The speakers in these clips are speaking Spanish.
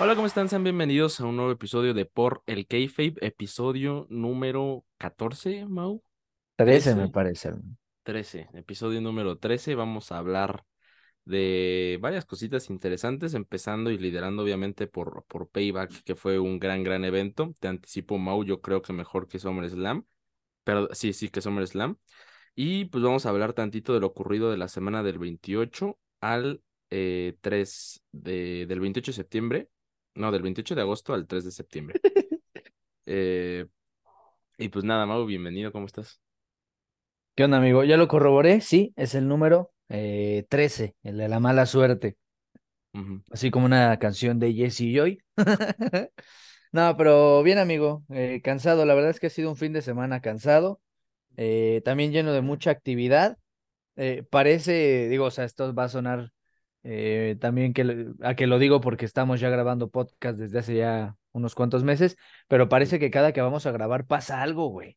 Hola, ¿cómo están? Sean bienvenidos a un nuevo episodio de Por el Kayfabe, episodio número 14, Mau. 13 me parece. 13, episodio número 13. Vamos a hablar de varias cositas interesantes, empezando y liderando obviamente por, por Payback, que fue un gran, gran evento. Te anticipo, Mau, yo creo que mejor que SummerSlam. Pero sí, sí, que SummerSlam. Y pues vamos a hablar tantito de lo ocurrido de la semana del 28 al 3 eh, de, del 28 de septiembre no, del 28 de agosto al 3 de septiembre. Eh, y pues nada, Mau, bienvenido, ¿cómo estás? ¿Qué onda, amigo? Ya lo corroboré, sí, es el número 13, eh, el de la mala suerte. Así como una canción de Jesse Joy. no, pero bien, amigo, eh, cansado. La verdad es que ha sido un fin de semana cansado, también lleno de mucha actividad. parece, digo, o sea, esto va a sonar eh, también que, a que lo digo porque estamos ya grabando podcast desde hace ya unos cuantos meses, pero parece que cada que vamos a grabar pasa algo, güey.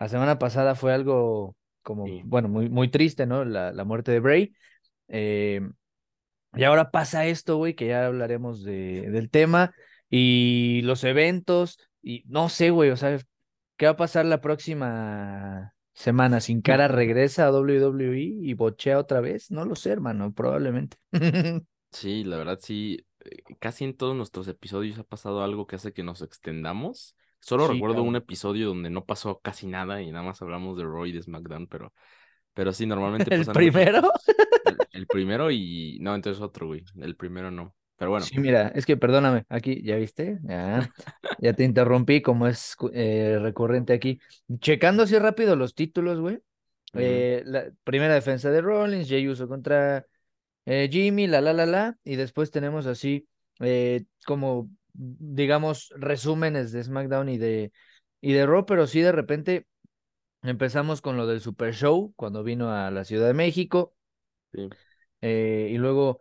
La semana pasada fue algo como, bueno, muy, muy triste, ¿no? La, la muerte de Bray. Eh, y ahora pasa esto, güey, que ya hablaremos de, del tema y los eventos y no sé, güey, o sea, ¿qué va a pasar la próxima semana sin cara regresa a WWE y bochea otra vez? No lo sé, hermano, probablemente. Sí, la verdad sí, eh, casi en todos nuestros episodios ha pasado algo que hace que nos extendamos. Solo recuerdo un episodio donde no pasó casi nada y nada más hablamos de Roy de SmackDown, pero, pero sí, normalmente ¿El primero? el, primero y... No, entonces otro, güey. El primero no. Pero bueno. Sí, mira, es que perdóname, aquí, ¿ya viste? Ya, ya te interrumpí, como es eh, recurrente aquí. Checando así rápido los títulos, güey. Eh, la primera defensa de Rollins, Jay Uso contra eh, Jimmy, la la la la. Y después tenemos así como, digamos, resúmenes de SmackDown y de, y de Raw, pero sí de repente empezamos con lo del Super Show cuando vino a la Ciudad de México. Sí. y luego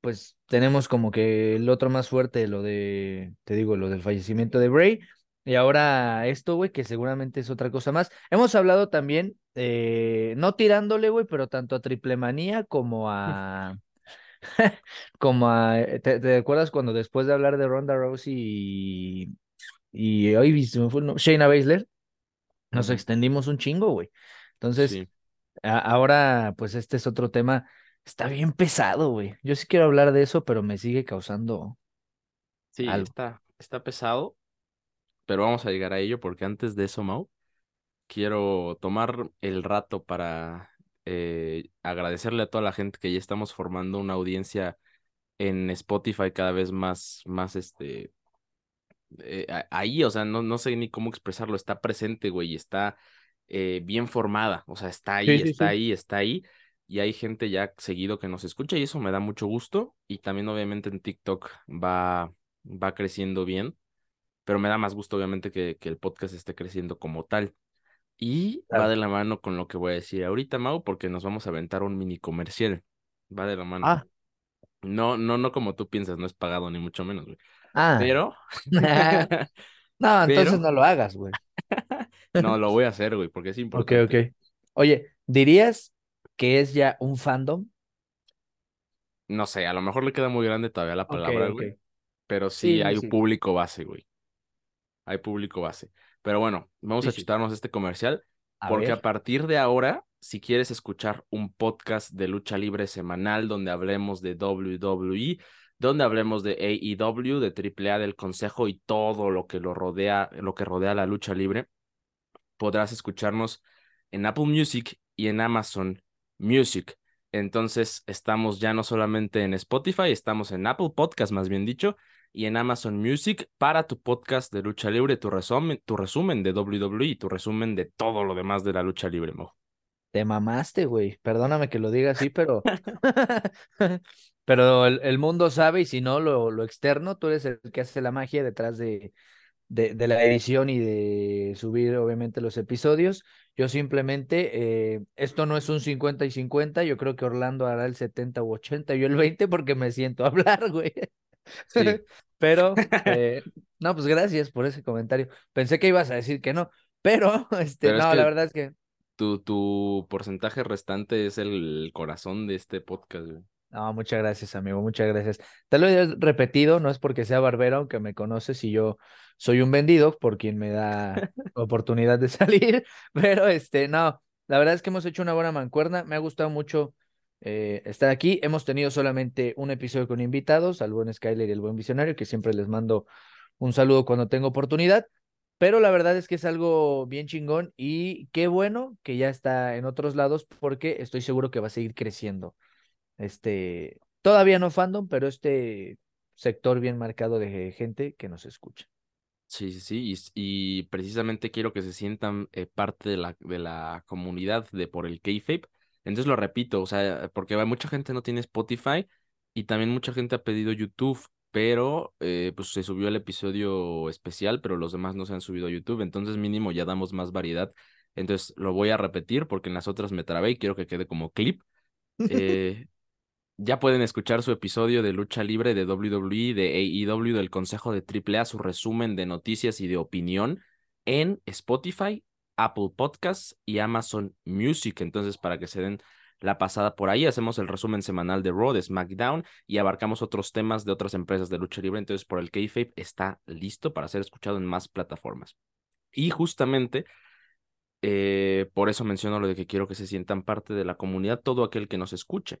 pues tenemos como que el otro más fuerte, lo de, te digo, lo del fallecimiento de Bray. Y ahora esto, güey, que seguramente es otra cosa más. Hemos hablado también, eh, no tirándole, güey, pero tanto a Triple Manía como a... como a... Eh, ¿te, acuerdas cuando después de hablar de Ronda Rousey y... Y hoy me fue, Shayna Baszler, nos extendimos un chingo, güey. Entonces, ahora, pues este es otro tema Está bien pesado, güey. Yo sí quiero hablar de eso, pero me sigue causando. Sí, Está, está pesado, pero vamos a llegar a ello porque antes de eso, Mau, quiero tomar el rato para eh, agradecerle a toda la gente que ya estamos formando una audiencia en Spotify cada vez más, más este, eh, ahí, o sea, no, no sé ni cómo expresarlo, está presente, güey, está eh, bien formada, o sea, está ahí, está ahí, está ahí y hay gente ya seguido que nos escucha y eso me da mucho gusto. Y también obviamente en TikTok va, va creciendo bien, pero me da más gusto obviamente que, que el podcast esté creciendo como tal. Y va de la mano con lo que voy a decir ahorita, Mau, porque nos vamos a aventar un mini comercial. Va de la mano. Ah. No, no, no como tú piensas, no es pagado ni mucho menos, güey. Ah. Pero. no, entonces no lo hagas, güey. no, lo voy a hacer, güey, porque es importante. Ok, ok. Oye, ¿dirías que es ya un fandom. No sé, a lo mejor le queda muy grande todavía la palabra, güey. Pero sí, hay un público base, güey. Hay público base. Pero bueno, vamos a chutarnos este comercial. porque a partir de ahora, si quieres escuchar un podcast de lucha libre semanal donde hablemos de WWE, donde hablemos de AEW, de AAA, del Consejo y todo lo que lo rodea, lo que rodea la lucha libre, podrás escucharnos en Apple Music y en Amazon Music. Entonces estamos ya no solamente en Spotify, estamos en Apple Podcast, más bien dicho, y en Amazon Music para tu podcast de lucha libre, tu resumen, tu resumen de WWE y tu resumen de todo lo demás de la lucha libre, Mo. Te mamaste, güey. Perdóname que lo diga así, pero. pero el, mundo sabe, y si no, lo, lo externo, tú eres el que hace la magia detrás de, de, de, la edición y de subir, obviamente, los episodios. Yo simplemente, eh, esto no es un 50 y 50, yo creo que Orlando hará el 70 u 80, yo el 20 porque me siento a hablar, güey. Sí. pero, eh, no, pues gracias por ese comentario. Pensé que ibas a decir que no, pero, este, no, la verdad es que... Tu, tu porcentaje restante es el corazón de este podcast, güey. No, muchas gracias, amigo, muchas gracias. Te lo he repetido, no es porque sea barbero, aunque me conoces y yo soy un vendido por quien me da oportunidad de salir, pero este, no, la verdad es que hemos hecho una buena mancuerna, me ha gustado mucho eh, estar aquí. Hemos tenido solamente un episodio con invitados, al buen Skyler y el buen visionario, que siempre les mando un saludo cuando tengo oportunidad. Pero la verdad es que es algo bien chingón y qué bueno que ya está en otros lados porque estoy seguro que va a seguir creciendo. Este, todavía no fandom, pero este sector bien marcado de gente que nos escucha. Sí, sí, sí, y, precisamente quiero que se sientan eh, parte de la, de la comunidad de por el Kayfabe. Entonces lo repito, o sea, porque mucha gente no tiene Spotify y también mucha gente ha pedido YouTube pero eh, pues se subió el episodio especial, pero los demás no se han subido a YouTube, entonces mínimo ya damos más variedad. Entonces lo voy a repetir porque en las otras me trabé y quiero que quede como clip. Eh, ya pueden escuchar su episodio de lucha libre de WWE, de AEW, del Consejo de AAA, su resumen de noticias y de opinión en Spotify, Apple Podcasts y Amazon Music. Entonces, para que se den la pasada por ahí. Hacemos el resumen semanal de Raw, de SmackDown y abarcamos otros temas de otras empresas de lucha libre. Entonces, por el Kayfabe está listo para ser escuchado en más plataformas. Y justamente eh, por eso menciono lo de que quiero que se sientan parte de la comunidad, todo aquel que nos escuche.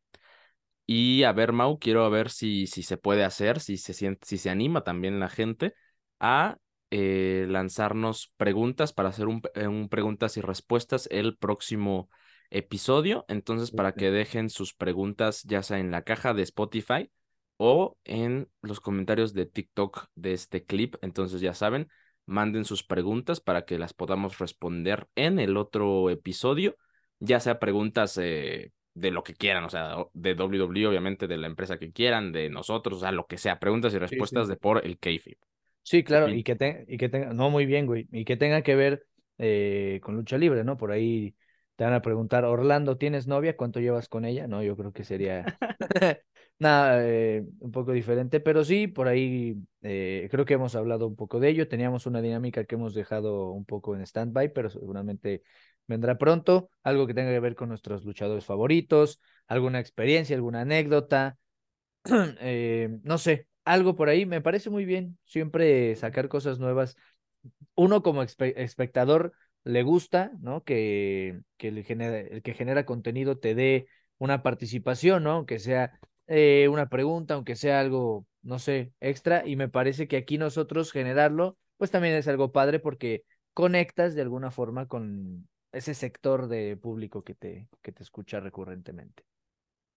Y a ver, Mau, quiero ver si, si se puede hacer, si se, siente, si se anima también la gente a eh, lanzarnos preguntas para hacer un, eh, un preguntas y respuestas el próximo episodio. Entonces, para que dejen sus preguntas, ya sea en la caja de Spotify o en los comentarios de TikTok de este clip. Entonces, ya saben, manden sus preguntas para que las podamos responder en el otro episodio, ya sea preguntas eh, de lo que quieran, o sea, de WWE, obviamente, de la empresa que quieran, de nosotros, o sea, lo que sea, preguntas y respuestas de por el KFIP. Sí, claro, y que, y que tenga, no, muy bien, güey, y que tenga que ver eh, con lucha libre, ¿no? Por ahí te van a preguntar, Orlando, ¿tienes novia? ¿Cuánto llevas con ella? No, yo creo que sería nada, eh, un poco diferente, pero sí, por ahí eh, creo que hemos hablado un poco de ello. Teníamos una dinámica que hemos dejado un poco en stand-by, pero seguramente vendrá pronto. Algo que tenga que ver con nuestros luchadores favoritos, alguna experiencia, alguna anécdota, eh, no sé, algo por ahí. Me parece muy bien siempre sacar cosas nuevas. Uno como espectador le gusta, ¿no? Que, que el, genera, que genera contenido te dé una participación, ¿no? Aunque sea eh, una pregunta, aunque sea algo, no sé, extra. Y me parece que aquí nosotros generarlo, pues también es algo padre porque conectas de alguna forma con ese sector de público que te, que te escucha recurrentemente.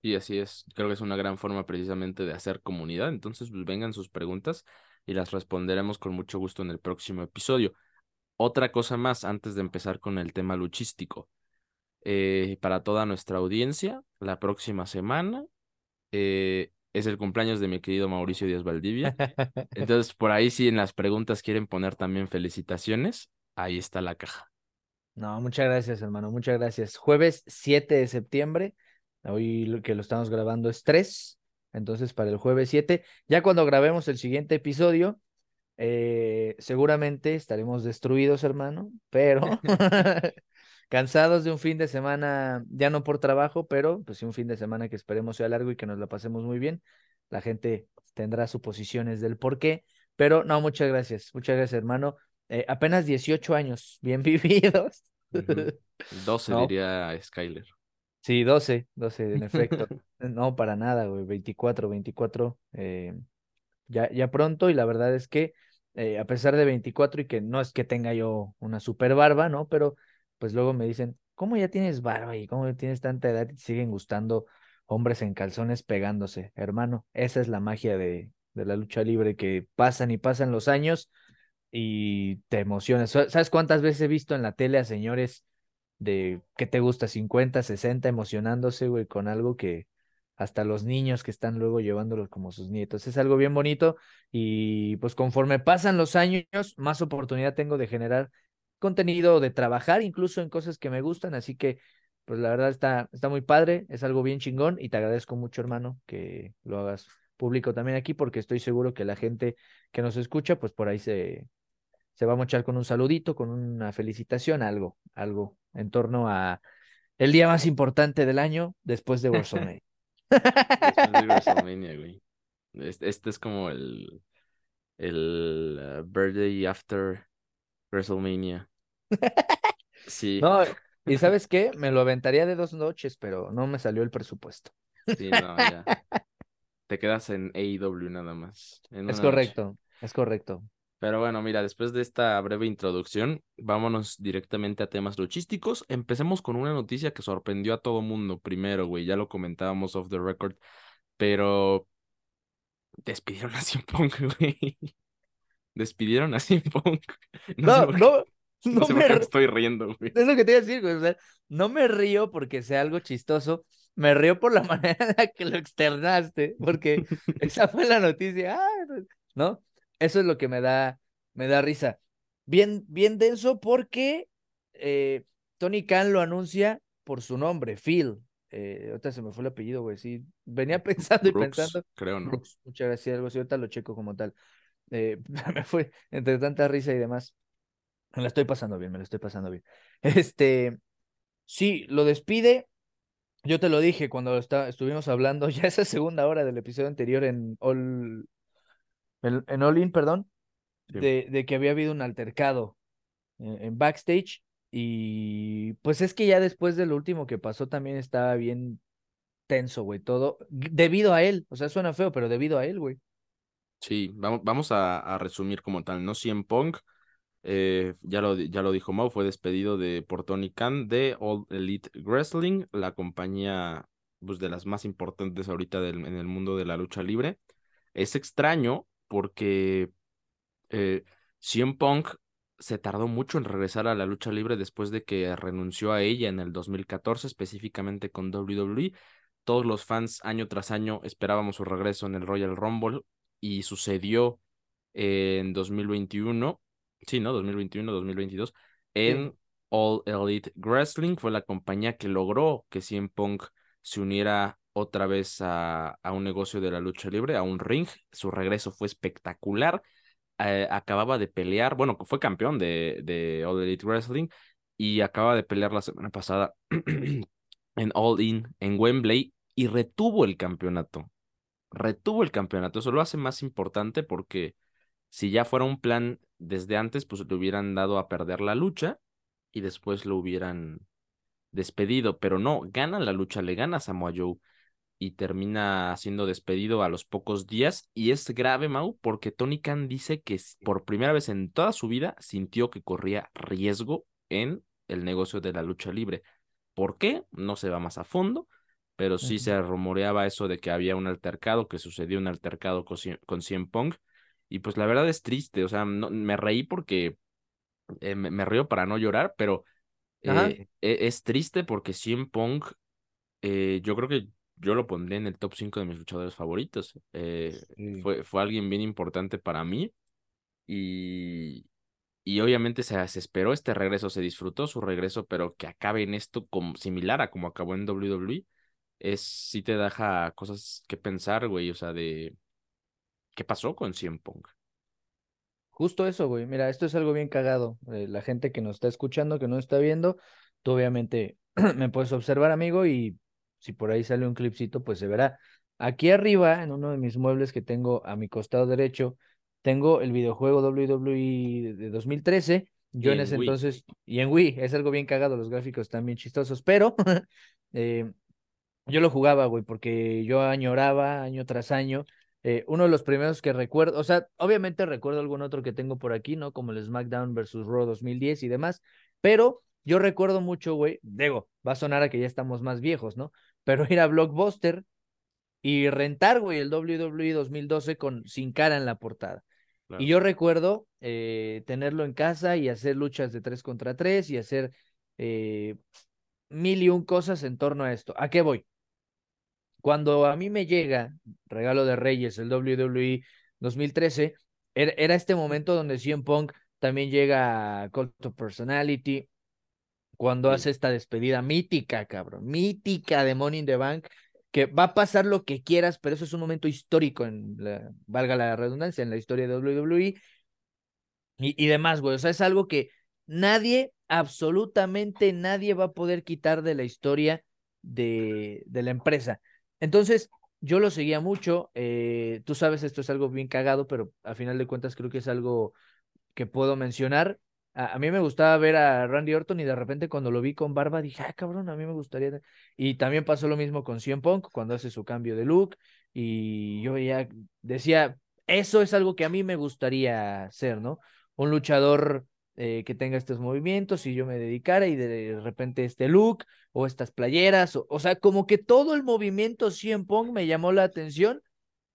Y así es, creo que es una gran forma precisamente de hacer comunidad. Entonces, pues vengan sus preguntas y las responderemos con mucho gusto en el próximo episodio. Otra cosa más antes de empezar con el tema luchístico. Eh, para toda nuestra audiencia, la próxima semana eh, es el cumpleaños de mi querido Mauricio Díaz Valdivia. Entonces, por ahí si en las preguntas quieren poner también felicitaciones, ahí está la caja. No, muchas gracias, hermano, muchas gracias. Jueves 7 de septiembre, hoy que lo estamos grabando es 3, entonces para el jueves 7, ya cuando grabemos el siguiente episodio, eh, seguramente estaremos destruidos, hermano, pero cansados de un fin de semana, ya no por trabajo, pero pues sí un fin de semana que esperemos sea largo y que nos la pasemos muy bien. La gente tendrá suposiciones del por qué, pero no, muchas gracias, muchas gracias, hermano. Eh, apenas 18 años, bien vividos. 12 diría Skyler. Sí, 12, 12 en efecto. no, para nada, güey, 24, 24, eh, ya, ya pronto y la verdad es que eh, a pesar de 24 y que no es que tenga yo una super barba, ¿no? Pero pues luego me dicen, ¿cómo ya tienes barba y cómo tienes tanta edad y te siguen gustando hombres en calzones pegándose? Hermano, esa es la magia de, de la lucha libre, que pasan y pasan los años y te emocionas. ¿Sabes cuántas veces he visto en la tele a señores de, ¿qué te gusta? 50, 60 emocionándose, güey, con algo que, hasta los niños que están luego llevándolos como sus nietos. Es algo bien bonito y pues conforme pasan los años, más oportunidad tengo de generar contenido, de trabajar incluso en cosas que me gustan, así que pues la verdad está, está muy padre, es algo bien chingón y te agradezco mucho hermano que lo hagas público también aquí porque estoy seguro que la gente que nos escucha pues por ahí se, se va a mochar con un saludito, con una felicitación, algo, algo en torno a el día más importante del año después de WrestleMania. Después de WrestleMania, güey. Este, este es como el, el uh, birthday after WrestleMania. Sí. No, y ¿sabes qué? Me lo aventaría de dos noches, pero no me salió el presupuesto. Sí, no, ya. Te quedas en AEW nada más. es correcto, es correcto. Pero bueno, mira, después de esta breve introducción, vámonos directamente a temas luchísticos. Empecemos con una noticia que sorprendió a todo mundo primero, güey. Ya lo comentábamos off the record, pero despidieron a Cien Punk, güey. Despidieron a Cien Punk. No, no, no, me estoy riendo, güey. Es lo que te iba a decir, güey. O sea, no me río porque sea algo chistoso. Me río por la manera en la que lo externaste, porque esa fue la noticia. Ah, ¿No? Eso es lo que me da, me da risa. Bien, bien denso porque eh, Tony Khan lo anuncia por su nombre, Phil. Eh, ahorita se me fue el apellido, güey. Sí, venía pensando y pensando. Creo, ¿no? muchas gracias, algo así. Ahorita lo checo como tal. Eh, me fue entre tanta risa y demás. Me la estoy pasando bien, me la estoy pasando bien. Este, sí, lo despide. Yo te lo dije cuando está, estuvimos hablando ya esa segunda hora del episodio anterior en All, en, All In, perdón, de, de, que había habido un altercado en, backstage. Y pues es que ya después de lo último que pasó también estaba bien tenso, güey, todo debido a él. O sea, suena feo, pero debido a él, güey. Sí, vamos, vamos a, a resumir como tal, ¿no? CM Punk eh, ya, lo, ya lo dijo Mau, fue despedido de por Tony Khan de All Elite Wrestling, la compañía pues, de las más importantes ahorita del, en el mundo de la lucha libre. Es extraño porque eh, CM Punk se tardó mucho en regresar a la lucha libre después de que renunció a ella en el 2014, específicamente con WWE. Todos los fans año tras año esperábamos su regreso en el Royal Rumble y sucedió en 2021 sí, ¿no? 2021, 2022, en All Elite Wrestling. Fue la compañía que logró que CM Punk se uniera otra vez a, un negocio de la lucha libre, a un ring. Su regreso fue espectacular. Eh, acababa de pelear, bueno, fue campeón de, de All Elite Wrestling y acaba de pelear la semana pasada en All In, en Wembley, y retuvo el campeonato. Retuvo el campeonato. Eso lo hace más importante porque si ya fuera un plan desde antes, pues le hubieran dado a perder la lucha y después lo hubieran despedido, pero no, gana la lucha, le gana a Samoa Joe y termina siendo despedido a los pocos días. Y es grave, Mau, porque Tony Khan dice que por primera vez en toda su vida sintió que corría riesgo en el negocio de la lucha libre. ¿Por qué? No se va más a fondo, pero sí se rumoreaba eso de que había un altercado, que sucedió un altercado con, con CM Punk y pues la verdad es triste, o sea, no, me reí porque eh, me, río para no llorar, pero eh, e, es triste porque CM Punk, eh, yo creo que yo lo pondré en el top 5 de mis luchadores favoritos. fue, fue alguien bien importante para mí y, y obviamente se, se, esperó este regreso, se disfrutó su regreso, pero que acabe en esto como, similar a como acabó en WWE, es sí te deja cosas que pensar, güey, o sea, de ¿Qué pasó con Cien Punk? Justo eso, güey. Mira, esto es algo bien cagado. Eh, la gente que nos está escuchando, que no está viendo, tú obviamente me puedes observar, amigo, y si por ahí sale un clipcito, pues se verá. Aquí arriba, en uno de mis muebles que tengo a mi costado derecho, tengo el videojuego WWE de 2013. Yo en, ese entonces, y en Wii, es algo bien cagado, los gráficos están bien chistosos, pero eh, yo lo jugaba, güey, porque yo añoraba año tras año eh, uno de los primeros que recuerdo, o sea, obviamente recuerdo algún otro que tengo por aquí, ¿no? Como el SmackDown versus Raw 2010 y demás, pero yo recuerdo mucho, güey, digo, va a sonar a que ya estamos más viejos, ¿no? Pero ir a Blockbuster y rentar, güey, el WWE 2012 con sin cara en la portada. Y yo recuerdo eh, tenerlo en casa y hacer luchas de tres contra tres y hacer eh, mil y un cosas en torno a esto. ¿A qué voy? Cuando a mí me llega Regalo de Reyes, el WWE 2013, era, este momento donde CM Punk también llega a Cult of Personality, cuando hace esta despedida mítica, cabrón, mítica de Money in the Bank, que va a pasar lo que quieras, pero eso es un momento histórico, en la, valga la redundancia, en la historia de WWE y, y demás, güey. O sea, es algo que nadie, absolutamente nadie va a poder quitar de la historia de, de la empresa. Entonces, yo lo seguía mucho. Eh, tú sabes, esto es algo bien cagado, pero al final de cuentas creo que es algo que puedo mencionar. A, mí me gustaba ver a Randy Orton y de repente cuando lo vi con barba dije, ah, cabrón, a mí me gustaría. Y también pasó lo mismo con CM Punk cuando hace su cambio de look y yo ya decía, eso es algo que a mí me gustaría ser, ¿no? Un luchador eh, que tenga estos movimientos y yo me dedicara y de repente este look o estas playeras, o, sea, como que todo el movimiento CM Punk me llamó la atención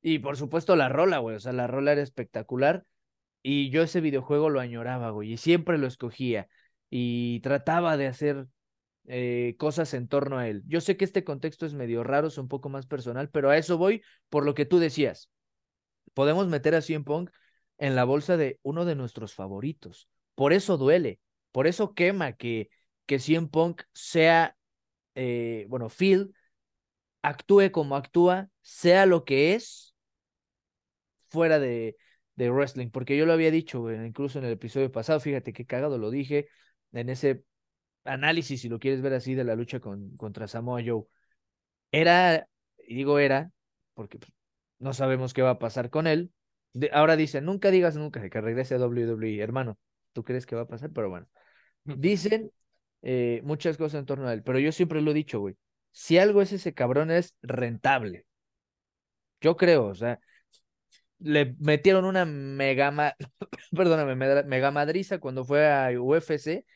y por supuesto la rola, güey, o sea, la rola era espectacular y yo ese videojuego lo añoraba, güey, y siempre lo escogía y trataba de hacer eh, cosas en torno a él. Yo sé que este contexto es medio raro, es un poco más personal, pero a eso voy por lo que tú decías. Podemos meter a CM Punk en la bolsa de uno de nuestros favoritos. Por eso duele, por eso quema que, que CM Punk sea, eh, bueno, Phil actúe como actúa, sea lo que es, fuera de, de wrestling, porque yo lo había dicho, incluso en el episodio pasado, fíjate qué cagado lo dije en ese análisis, si lo quieres ver así, de la lucha con, contra Samoa Joe. Era, digo era, porque pues, no sabemos qué va a pasar con él. ahora dicen, nunca digas nunca que regrese a WWE, hermano tú crees que va a pasar, pero bueno. Dicen eh, muchas cosas en torno a él, pero yo siempre lo he dicho, güey. Si algo es ese cabrón es rentable. Yo creo, o sea, le metieron una mega, perdóname, mega madriza cuando fue a UFC,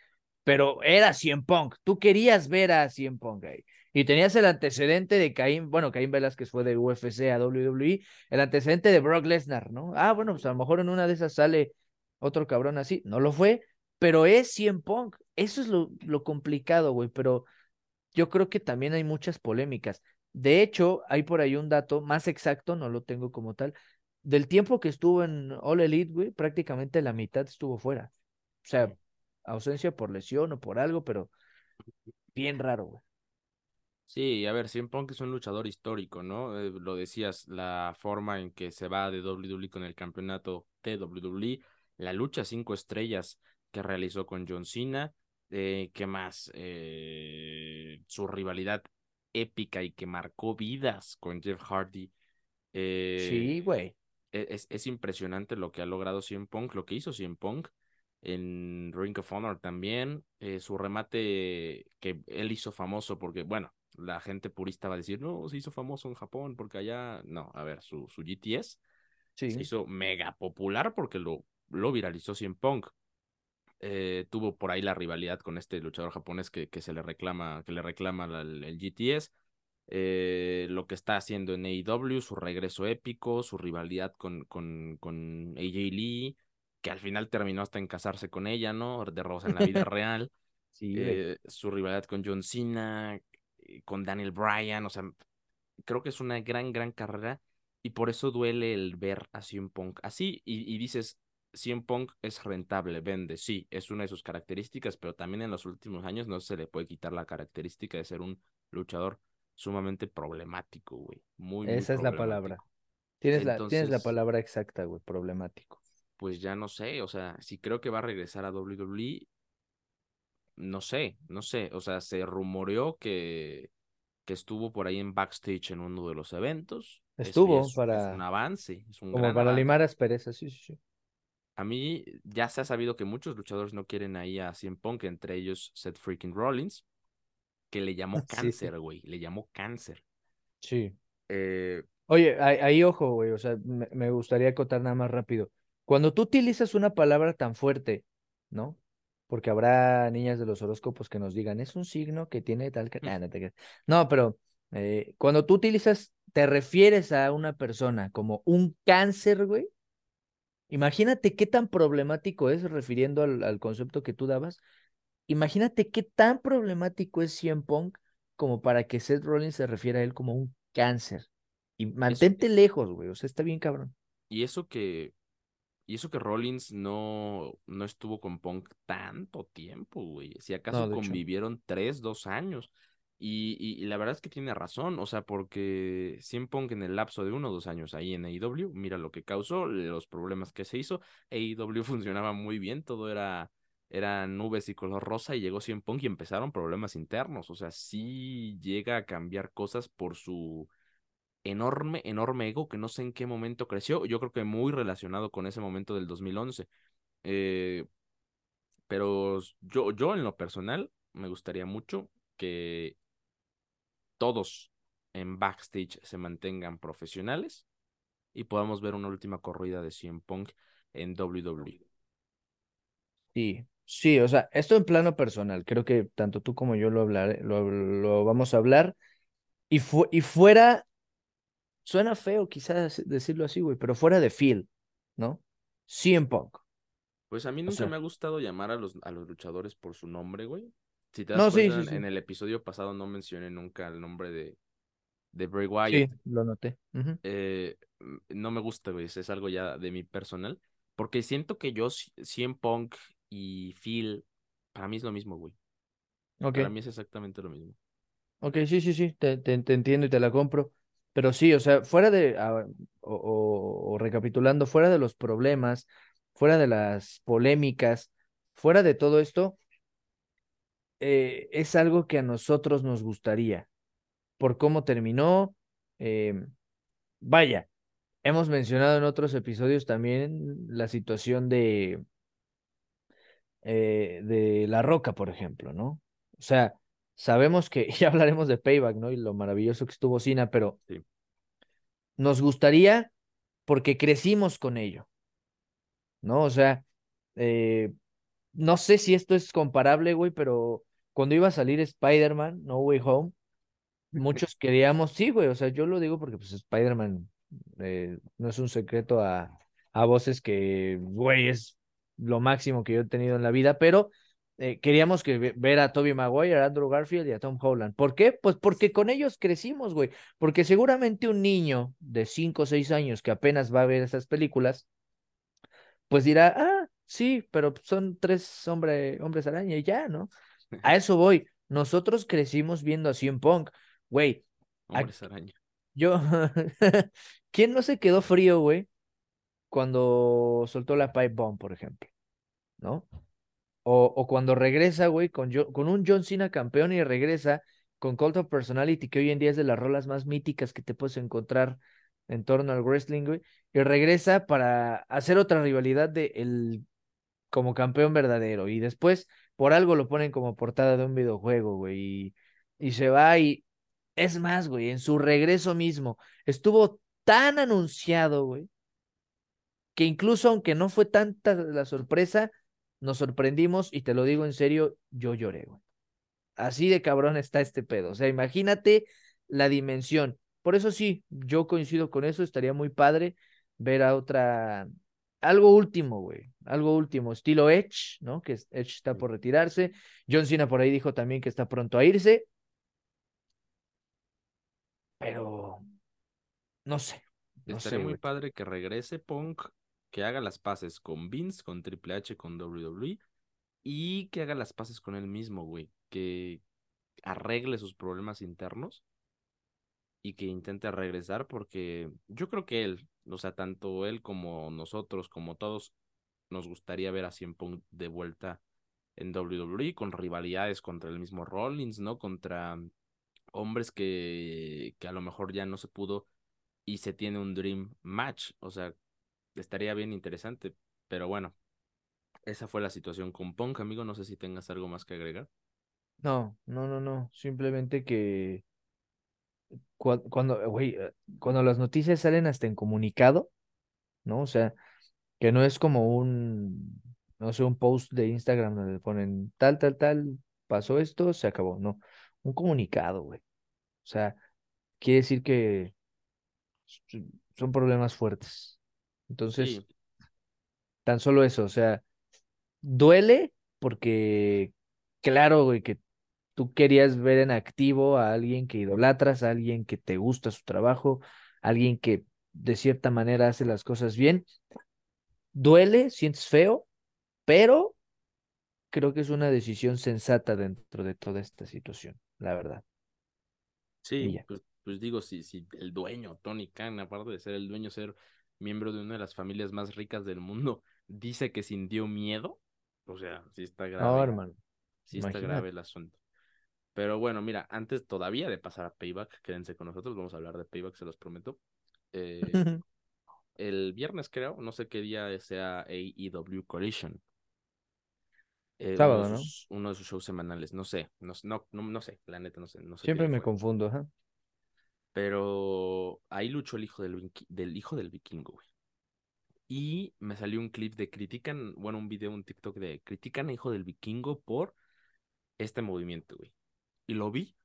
pero era Cien Punk. Tú querías ver a Cien Punk ahí. Y tenías el antecedente de Caín, bueno, Caín Velázquez fue de UFC a WWE, el antecedente de Brock Lesnar, ¿no? Ah, bueno, pues a lo mejor en una de esas sale otro cabrón así. No lo fue, pero es Cien Punk. Eso es lo, lo complicado, güey. Pero yo creo que también hay muchas polémicas. De hecho, hay por ahí un dato más exacto, no lo tengo como tal. Del tiempo que estuvo en All Elite, güey, prácticamente la mitad estuvo fuera. O sea, ausencia por lesión o por algo, pero bien raro, güey. Sí, a ver, Cien Punk es un luchador histórico, ¿no? Eh, lo decías, la forma en que se va de WWE con el campeonato de WWE la lucha cinco estrellas que realizó con John Cena, eh, ¿qué más? Eh, su rivalidad épica y que marcó vidas con Jeff Hardy. Eh, sí, güey. E-, es, es, impresionante lo que ha logrado CM Punk, lo que hizo CM Punk en Ring of Honor también. su remate que él hizo famoso, porque, bueno, la gente purista va a decir, no, se hizo famoso en Japón, porque allá, no, a ver, su, su GTS se hizo mega popular porque lo lo viralizó CM Punk. Eh, tuvo por ahí la rivalidad con este luchador japonés que, que se le reclama, que le reclama el, GTS. Eh, lo que está haciendo en AEW, su regreso épico, su rivalidad con, con, con AJ Lee, que al final terminó hasta en casarse con ella, ¿no? De rosa en la vida real. Sí, eh, su rivalidad con John Cena, con Daniel Bryan, o sea, creo que es una gran, gran carrera y por eso duele el ver a CM Punk así y, y dices, CM Punk es rentable, vende, sí, es una de sus características, pero también en los últimos años no se le puede quitar la característica de ser un luchador sumamente problemático, güey. Muy, Esa es la palabra. Tienes, la, tienes la palabra exacta, güey, problemático. Pues ya no sé, o sea, si creo que va a regresar a WWE, no sé, no sé, o sea, se rumoreó que, que estuvo por ahí en backstage en uno de los eventos. Estuvo para... Es un avance, es un Como para limar asperezas, sí, sí, sí. A mí ya se ha sabido que muchos luchadores no quieren ahí a CM Punk, entre ellos Seth freaking Rollins, que le llamó cáncer, güey, le llamó cáncer. Sí. Eh, Oye, ahí, ojo, güey, o sea, me, gustaría acotar nada más rápido. Cuando tú utilizas una palabra tan fuerte, ¿no? Porque habrá niñas de los horóscopos que nos digan, es un signo que tiene tal... que ah, no, pero eh, cuando tú utilizas, te refieres a una persona como un cáncer, güey, Imagínate qué tan problemático es, refiriendo al, concepto que tú dabas, imagínate qué tan problemático es CM Punk como para que Seth Rollins se refiera a él como un cáncer. Y mantente lejos, güey, o sea, está bien cabrón. Y eso que, y eso que Rollins no, no estuvo con Punk tanto tiempo, güey. Si acaso convivieron tres, dos años. Y, la verdad es que tiene razón, o sea, porque Punk en el lapso de uno o dos años ahí en AEW, mira lo que causó, los problemas que se hizo, AEW funcionaba muy bien, todo era, era nubes y color rosa y llegó Punk y empezaron problemas internos, o sea, sí llega a cambiar cosas por su, enorme, enorme ego que no sé en qué momento creció. Yo creo que muy relacionado con ese momento del 2011. Eh, pero yo, yo en lo personal me gustaría mucho que todos en backstage se mantengan profesionales y podamos ver una última corrida de CM Punk en WWE. Sí, sí, o sea, esto en plano personal, creo que tanto tú como yo lo hablaré, lo, vamos a hablar. Y, y fuera, suena feo quizás decirlo así, güey, pero fuera de Phil, ¿no? CM Punk. Pues a mí nunca me ha gustado llamar a los, a los luchadores por su nombre, güey. Si te das cuenta, en, el episodio pasado no mencioné nunca el nombre de, de Bray Wyatt. Sí, lo noté. Eh, no me gusta, güey, es algo ya de mi personal. Porque siento que yo, CM Punk y Phil, para mí es lo mismo, güey. Para mí es exactamente lo mismo. Ok, sí, sí, sí, te, te, entiendo y te la compro. Pero sí, o sea, fuera de, ah, o, recapitulando, fuera de los problemas, fuera de las polémicas, fuera de todo esto, eh, es algo que a nosotros nos gustaría, por cómo terminó. Eh, vaya, hemos mencionado en otros episodios también la situación de, eh, de La Roca, por ejemplo, ¿no? O sea, sabemos que ya hablaremos de Payback, ¿no? Y lo maravilloso que estuvo Cena, pero nos gustaría porque crecimos con ello. ¿no? O sea, eh, no sé si esto es comparable, güey, pero cuando iba a salir Spider-Man, No Way Home, muchos queríamos, sí, güey, o sea, yo lo digo porque pues Spider-Man eh, no es un secreto a, a voces que, güey, es lo máximo que yo he tenido en la vida, pero eh, queríamos que ver a Tobey Maguire, a Andrew Garfield y a Tom Holland. ¿Por qué? Pues porque con ellos crecimos, güey. Porque seguramente un niño de 5 o 6 años que apenas va a ver esas películas, pues dirá, ah, sí, pero son tres hombre, hombres araña y ya, ¿no? A eso voy. Nosotros crecimos viendo a CM Punk, güey. Hombres araña. Yo, ¿quién no se quedó frío, güey? Cuando soltó la pipe bomb, por ejemplo, ¿no? O, o cuando regresa, güey, con, con un John Cena campeón y regresa con Cult of Personality, que hoy en día es de las rolas más míticas que te puedes encontrar en torno al wrestling, güey, y regresa para hacer otra rivalidad de el como campeón verdadero y después por algo lo ponen como portada de un videojuego, güey, y, y se va y es más, güey, en su regreso mismo estuvo tan anunciado, güey, que incluso aunque no fue tanta la sorpresa, nos sorprendimos y te lo digo en serio, yo lloré, güey. Así de cabrón está este pedo. O sea, imagínate la dimensión. Por eso sí, yo coincido con eso, estaría muy padre ver a otra, algo último, güey, algo último, estilo Edge, ¿no? Que Edge está por retirarse. John Cena por ahí dijo también que está pronto a irse. Pero, no sé. estaría muy padre que regrese Punk, que haga las paces con Vince, con Triple H, con WWE y que haga las paces con él mismo, güey. Que arregle sus problemas internos y que intente regresar porque yo creo que él, o sea, tanto él como nosotros, como todos, nos gustaría ver a Cien Punk de vuelta en WWE con rivalidades contra el mismo Rollins, ¿no? Contra hombres que, que a lo mejor ya no se pudo y se tiene un Dream Match, o sea, estaría bien interesante, pero bueno, esa fue la situación con Punk, amigo, no sé si tengas algo más que agregar. No, no, no, no, simplemente que cuando, güey, eh, cuando las noticias salen hasta en comunicado, ¿no? O sea, que no es como un, no sé, un post de Instagram donde ponen tal, tal, tal, pasó esto, se acabó, no, un comunicado, güey. O sea, quiere decir que son problemas fuertes. Entonces, tan solo eso, o sea, duele porque, claro, güey, que tú querías ver en activo a alguien que idolatras, a alguien que te gusta su trabajo, alguien que de cierta manera hace las cosas bien. Duele, sientes feo, pero creo que es una decisión sensata dentro de toda esta situación, la verdad. Sí, pues, pues, digo, si, si el dueño, Tony Khan, aparte de ser el dueño, ser miembro de una de las familias más ricas del mundo, dice que sintió miedo, o sea, sí está grave. No, hermano. Sí está grave el asunto. Pero bueno, mira, antes todavía de pasar a Payback, quédense con nosotros, vamos a hablar de Payback, se los prometo. Eh, el viernes creo, no sé qué día sea AEW Collision. Eh, Sábado, uno, de ¿no? uno de sus shows semanales, no sé, no, no, no, sé, la neta no sé, no sé Siempre me fue. confundo, ajá. Pero ahí luchó el hijo del, del hijo del vikingo, güey. Y me salió un clip de critican, bueno, un video, un TikTok de critican a hijo del vikingo por este movimiento, güey. Y lo vi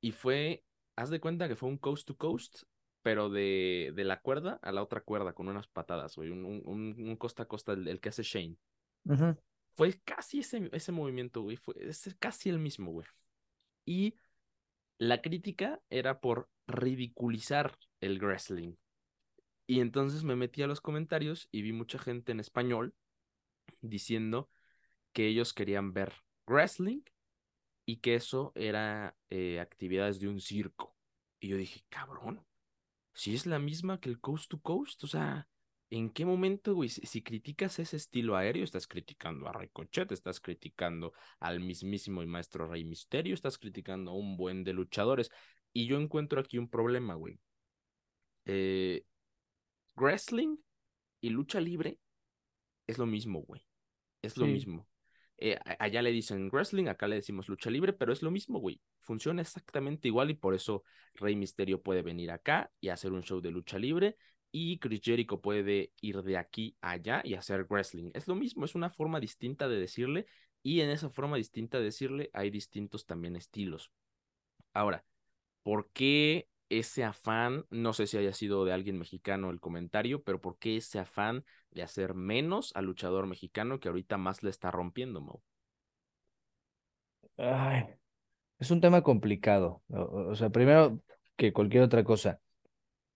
y fue, haz de cuenta que fue un coast to coast, pero de, de la cuerda a la otra cuerda con unas patadas, güey. Un, un- costa a costa, el, el que hace Shane. Fue casi ese, ese movimiento, güey. Fue es casi el mismo, güey. Y la crítica era por ridiculizar el wrestling. Y entonces me metí a los comentarios y vi mucha gente en español diciendo que ellos querían ver wrestling y que eso era eh, actividades de un circo. Y yo dije, cabrón, si es la misma que el Coast to Coast, o sea, ¿en qué momento, güey? Si, si criticas ese estilo aéreo, estás criticando a Ricochet, estás criticando al mismísimo y maestro Rey Misterio, estás criticando a un buen de luchadores. Y yo encuentro aquí un problema, güey. Eh, wrestling y lucha libre es lo mismo, güey. Es lo Sí. mismo. Eh, allá le dicen wrestling, acá le decimos lucha libre, pero es lo mismo, güey. Funciona exactamente igual y por eso Rey Misterio puede venir acá y hacer un show de lucha libre y Chris Jericho puede ir de aquí a allá y hacer wrestling. Es lo mismo, es una forma distinta de decirle y en esa forma distinta de decirle hay distintos también estilos. Ahora, ¿por qué ese afán? No sé si haya sido de alguien mexicano el comentario, pero ¿por qué ese afán de hacer menos al luchador mexicano que ahorita más le está rompiendo, Mo? Ay, es un tema complicado. O, sea, primero que cualquier otra cosa.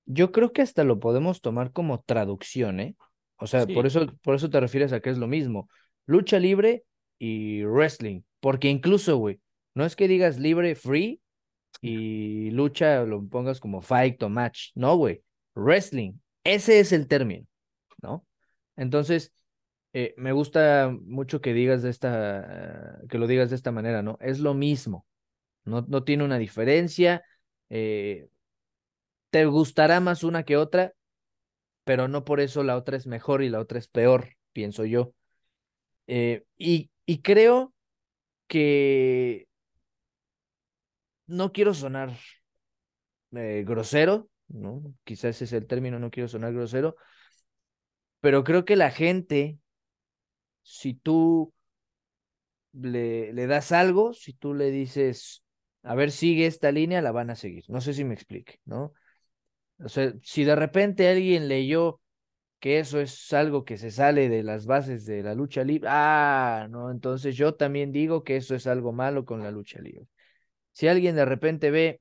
Yo creo que hasta lo podemos tomar como traducción, ¿eh? O sea, por eso, por eso te refieres a que es lo mismo. Lucha libre y wrestling. Porque incluso, güey, no es que digas libre, free y lucha lo pongas como fight o match. No, güey. Wrestling. Ese es el término, ¿no? Entonces, eh, me gusta mucho que digas de esta, que lo digas de esta manera, ¿no? Es lo mismo. No, no tiene una diferencia. eh, te gustará más una que otra, pero no por eso la otra es mejor y la otra es peor, pienso yo. Eh, y, y creo que no quiero sonar eh, grosero, ¿no? Quizás ese es el término, no quiero sonar grosero, pero creo que la gente, si tú le, le das algo, si tú le dices, a ver, sigue esta línea, la van a seguir. No sé si me explique, ¿no? O sea, si de repente alguien leyó que eso es algo que se sale de las bases de la lucha libre, ah, no, entonces yo también digo que eso es algo malo con la lucha libre. Si alguien de repente ve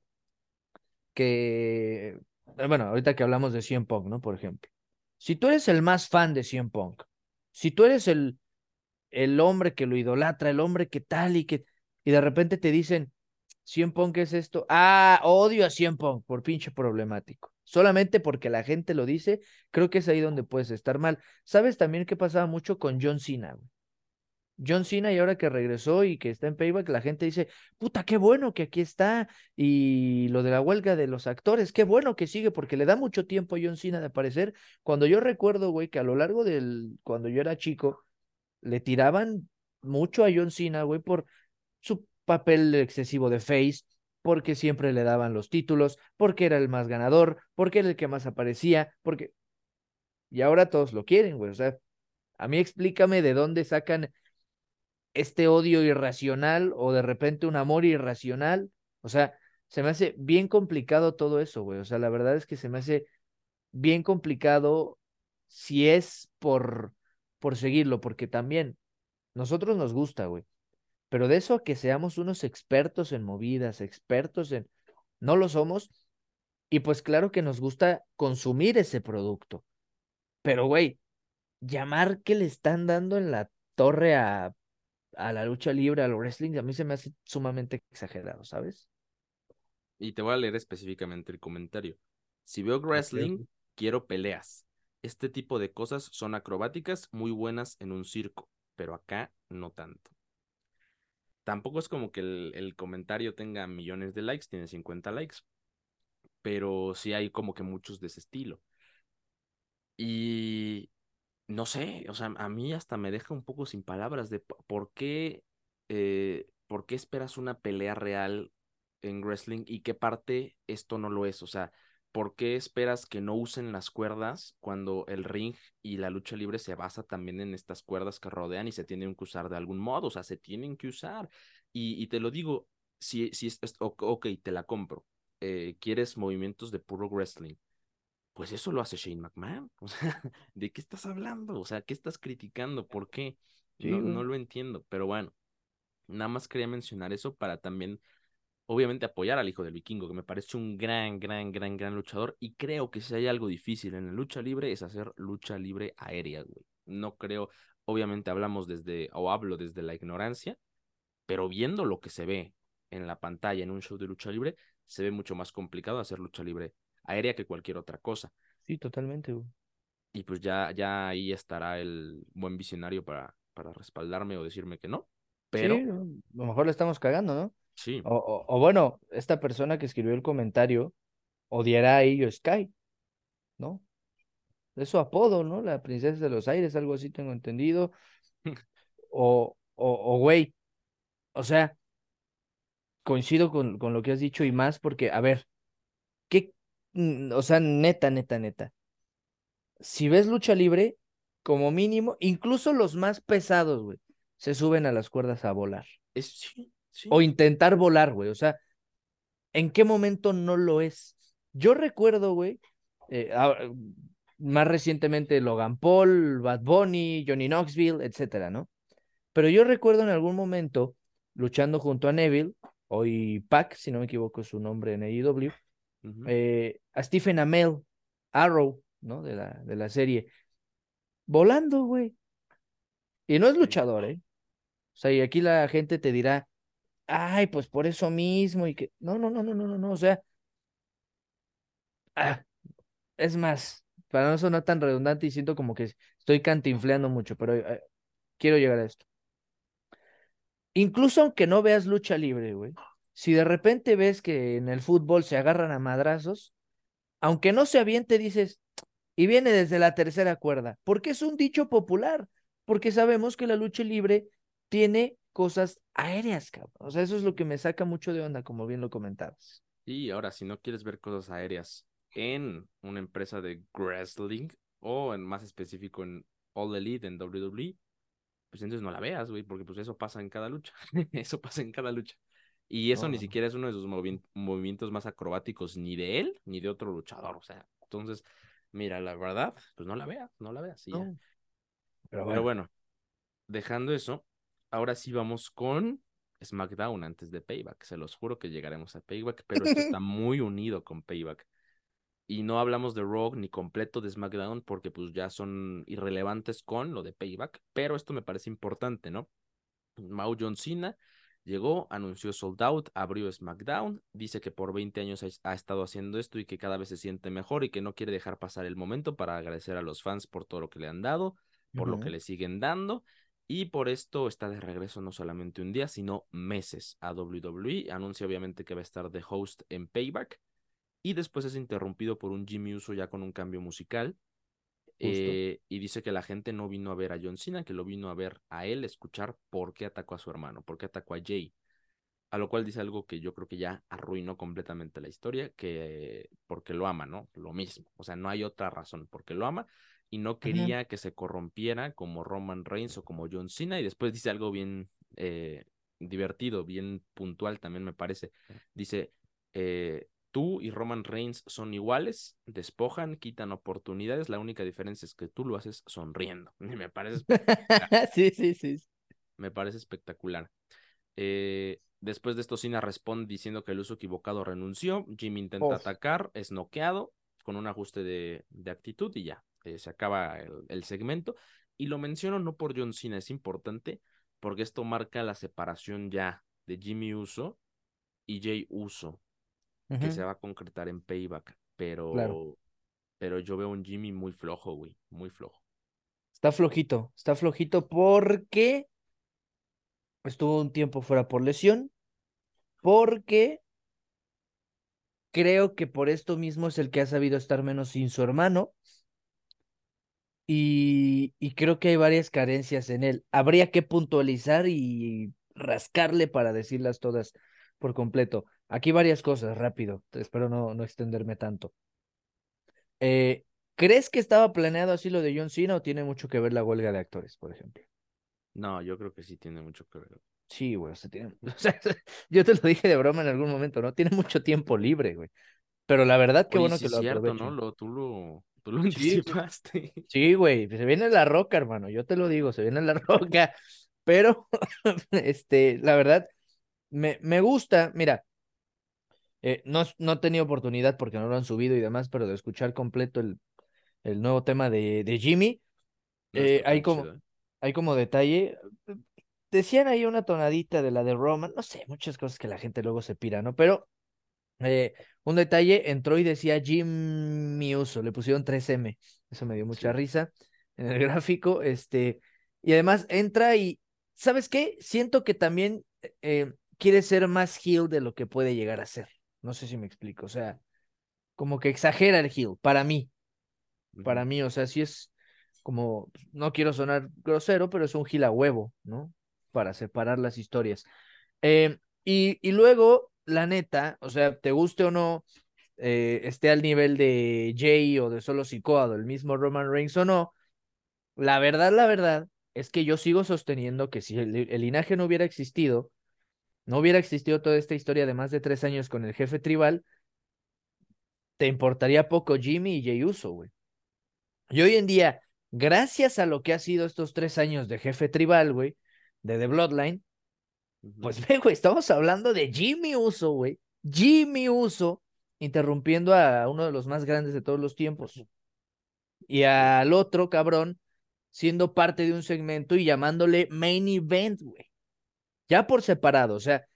que, eh, bueno, ahorita que hablamos de CM Punk, ¿no? Por ejemplo, si tú eres el más fan de CM Punk, si tú eres el, el hombre que lo idolatra, el hombre que tal y que, y de repente te dicen, CM Punk es esto, ah, odio a CM Punk por pinche problemático. Solamente porque la gente lo dice, creo que es ahí donde puedes estar mal. ¿Sabes también qué pasaba mucho con John Cena? güey? John Cena y ahora que regresó y que está en Payback, la gente dice, puta, qué bueno que aquí está. Y lo de la huelga de los actores, qué bueno que sigue porque le da mucho tiempo a John Cena de aparecer. Cuando yo recuerdo, güey, que a lo largo del, cuando yo era chico, le tiraban mucho a John Cena, güey, por su papel excesivo de face, porque siempre le daban los títulos, porque era el más ganador, porque era el que más aparecía, porque... Y ahora todos lo quieren, güey. O sea, a mí explícame de dónde sacan este odio irracional o de repente un amor irracional. O sea, se me hace bien complicado todo eso, güey. O sea, la verdad es que se me hace bien complicado si es por, por seguirlo, porque también nosotros nos gusta, güey. Pero de eso a que seamos unos expertos en movidas, expertos en... No lo somos. Y pues claro que nos gusta consumir ese producto. Pero, güey, llamar que le están dando en la torre a, a la lucha libre, al wrestling, a mí se me hace sumamente exagerado, ¿sabes? y te voy a leer específicamente el comentario. Si veo wrestling, quiero peleas. Este tipo de cosas son acrobáticas muy buenas en un circo, pero acá no tanto. tampoco es como que el, el comentario tenga millones de likes, tiene 50 likes, pero sí hay como que muchos de ese estilo. Y no sé, o sea, a mí hasta me deja un poco sin palabras de por qué, eh, por qué esperas una pelea real en wrestling y qué parte esto no lo es. O sea, ¿por qué esperas que no usen las cuerdas cuando el ring y la lucha libre se basa también en estas cuerdas que rodean y se tienen que usar de algún modo? O sea, se tienen que usar. Y, te lo digo, si, si es, ok, te la compro. Eh, ¿Quieres movimientos de puro wrestling? Pues eso lo hace Shane McMahon. O sea, ¿de qué estás hablando? O sea, ¿qué estás criticando? ¿Por qué? no, no lo entiendo. Pero bueno, nada más quería mencionar eso para también obviamente apoyar al hijo del vikingo, que me parece un gran, gran, gran, gran luchador. Y creo que si hay algo difícil en la lucha libre es hacer lucha libre aérea, güey. No creo, obviamente hablamos desde, o hablo desde la ignorancia, pero viendo lo que se ve en la pantalla en un show de lucha libre, se ve mucho más complicado hacer lucha libre aérea que cualquier otra cosa. Sí, totalmente, güey. Y pues ya, ya ahí estará el buen visionario para, para respaldarme o decirme que no. Pero. Sí, a lo mejor le estamos cagando, ¿no? Sí. O, bueno, esta persona que escribió el comentario odiará a ello Sky, ¿no? Es su apodo, ¿no? La princesa de los aires, algo así tengo entendido. o, o, o, güey, o sea, coincido con, con lo que has dicho y más porque, a ver, o sea, neta, neta, neta. Si ves lucha libre, como mínimo, incluso los más pesados, güey, se suben a las cuerdas a volar. Es, sí, o intentar volar, güey. O sea, ¿en qué momento no lo es? Yo recuerdo, güey, eh, más recientemente Logan Paul, Bad Bunny, Johnny Knoxville, etcétera, ¿no? Pero yo recuerdo en algún momento, luchando junto a Neville, hoy Pac, si no me equivoco su nombre en AEW, eh, a Stephen Amell, Arrow, ¿no? De la, de la serie, volando, güey. Y no es luchador, ¿eh? O sea, y aquí la gente te dirá, ay, pues por eso mismo y que, no, no, no, no, no, no, no, o sea, ah, es más, para no sonar tan redundante y siento como que estoy cantinfleando mucho, pero eh, quiero llegar a esto. Incluso aunque no veas lucha libre, güey, si de repente ves que en el fútbol se agarran a madrazos, aunque no sea bien, te dices, y viene desde la tercera cuerda, porque es un dicho popular, porque sabemos que la lucha libre tiene cosas aéreas, cabrón. O sea, eso es lo que me saca mucho de onda, como bien lo comentabas. Y ahora, si no quieres ver cosas aéreas en una empresa de wrestling o en más específico en All Elite, en WWE, pues entonces no la veas, güey, porque pues eso pasa en cada lucha. eso pasa en cada lucha. Y eso ni siquiera es uno de sus movimientos más acrobáticos, ni de él, ni de otro luchador. O sea, entonces, mira, la verdad, pues no la veas, no la veas. Pero bueno, dejando eso, ahora sí vamos con SmackDown antes de Payback. Se los juro que llegaremos a Payback, pero esto está muy unido con Payback. Y no hablamos de Rogue ni completo de SmackDown porque pues ya son irrelevantes con lo de Payback, pero esto me parece importante, ¿no? Mao John Cena llegó, anunció Sold Out, abrió SmackDown, dice que por 20 años ha, estado haciendo esto y que cada vez se siente mejor y que no quiere dejar pasar el momento para agradecer a los fans por todo lo que le han dado, por lo que le siguen dando y por esto está de regreso no solamente un día, sino meses a WWE. Anuncia obviamente que va a estar de host en Payback. Y después es interrumpido por un Jimmy Uso ya con un cambio musical. Eh, y dice que la gente no vino a ver a John Cena, que lo vino a ver a él, escuchar por qué atacó a su hermano, por qué atacó a Jay. A lo cual dice algo que yo creo que ya arruinó completamente la historia, que porque lo ama, ¿no? Lo mismo. O sea, no hay otra razón, porque lo ama y no quería que se corrompiera como Roman Reigns o como John Cena. Y después dice algo bien eh, divertido, bien puntual también me parece. Dice, eh, tú y Roman Reigns son iguales, despojan, quitan oportunidades, la única diferencia es que tú lo haces sonriendo. me parece sí, sí, sí. Me parece espectacular. Eh, después de esto, Cena responde diciendo que el uso equivocado renunció. Jimmy intenta atacar, es noqueado con un ajuste de, de actitud y ya. Eh, se acaba el, segmento. Y lo menciono no por John Cena, es importante porque esto marca la separación ya de Jimmy Uso y Jay Uso, que se va a concretar en Payback. Pero, pero yo veo un Jimmy muy flojo, güey, muy flojo. Está flojito, está flojito porque estuvo un tiempo fuera por lesión, porque creo que por esto mismo es el que ha sabido estar menos sin su hermano. Y, y creo que hay varias carencias en él. Habría que puntualizar y rascarle para decirlas todas por completo. Aquí varias cosas, rápido. Espero no, no extenderme tanto. Eh, ¿Crees que estaba planeado así lo de John Cena o tiene mucho que ver la huelga de actores, por ejemplo? No, yo creo que sí tiene mucho que ver. Sí, güey, o sea, tiene... yo te lo dije de broma en algún momento, ¿no? Tiene mucho tiempo libre, güey. Pero la verdad, qué bueno que lo cierto, ¿no? Lo, tú lo, tú lo anticipaste. Sí, güey, se viene la roca, hermano, yo te lo digo, se viene la roca. Pero, este, la verdad, me, me gusta, mira, eh, no, no he tenido oportunidad porque no lo han subido y demás, pero de escuchar completo el, el nuevo tema de, de Jimmy, eh, hay, como, ¿eh? hay como detalle. Decían ahí una tonadita de la de Roman, no sé, muchas cosas que la gente luego se pira, ¿no? Pero eh, un detalle, entró y decía Jimmy Uso, le pusieron 3M, eso me dio mucha risa en el gráfico, este, y además entra y, ¿sabes qué? Siento que también quiere ser más heel de lo que puede llegar a ser, no sé si me explico, o sea, como que exagera el heel, para mí, para mí, o sea, sí es como, no quiero sonar grosero, pero es un gila huevo, ¿no? Para separar las historias. Eh, y, y, luego, la neta, o sea, te guste o no, eh, esté al nivel de Jay o de solo Sikoa el mismo Roman Reigns o no, la verdad, la verdad, es que yo sigo sosteniendo que si el, el linaje no hubiera existido, no hubiera existido toda esta historia de más de tres años con el jefe tribal, te importaría poco Jimmy y Jay Uso, güey. Y hoy en día, gracias a lo que ha sido estos tres años de jefe tribal, güey, de The Bloodline, pues ve, güey, estamos hablando de Jimmy Uso, güey. Jimmy Uso interrumpiendo a uno de los más grandes de todos los tiempos. Y al otro cabrón siendo parte de un segmento y llamándole main event, güey. Ya por separado, o sea,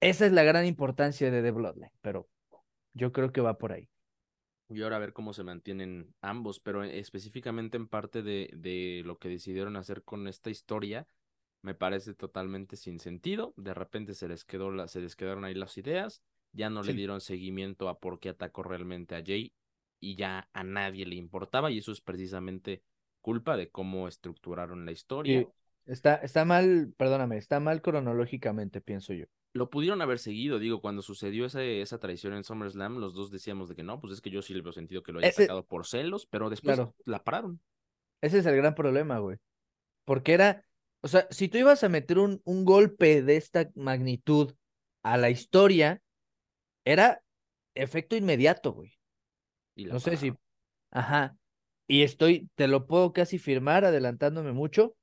esa es la gran importancia de The Bloodline, pero yo creo que va por ahí y ahora a ver cómo se mantienen ambos, pero específicamente en parte de, de lo que decidieron hacer con esta historia, me parece totalmente sin sentido. De repente se les quedó la, se les quedaron ahí las ideas, ya no le dieron seguimiento a por qué atacó realmente a Jay y ya a nadie le importaba y eso es precisamente culpa de cómo estructuraron la historia. Está, está mal, perdóname, está mal cronológicamente, pienso yo lo pudieron haber seguido, digo, cuando sucedió esa, esa traición en SummerSlam, los dos decíamos de que no, pues es que yo sí le veo sentido que lo haya sacado por celos, pero después la pararon. Ese es el gran problema, güey. Porque era, o sea, si tú ibas a meter un, un golpe de esta magnitud a la historia, era efecto inmediato, güey. no sé si, ajá. Y estoy, te lo puedo casi firmar, adelantándome mucho.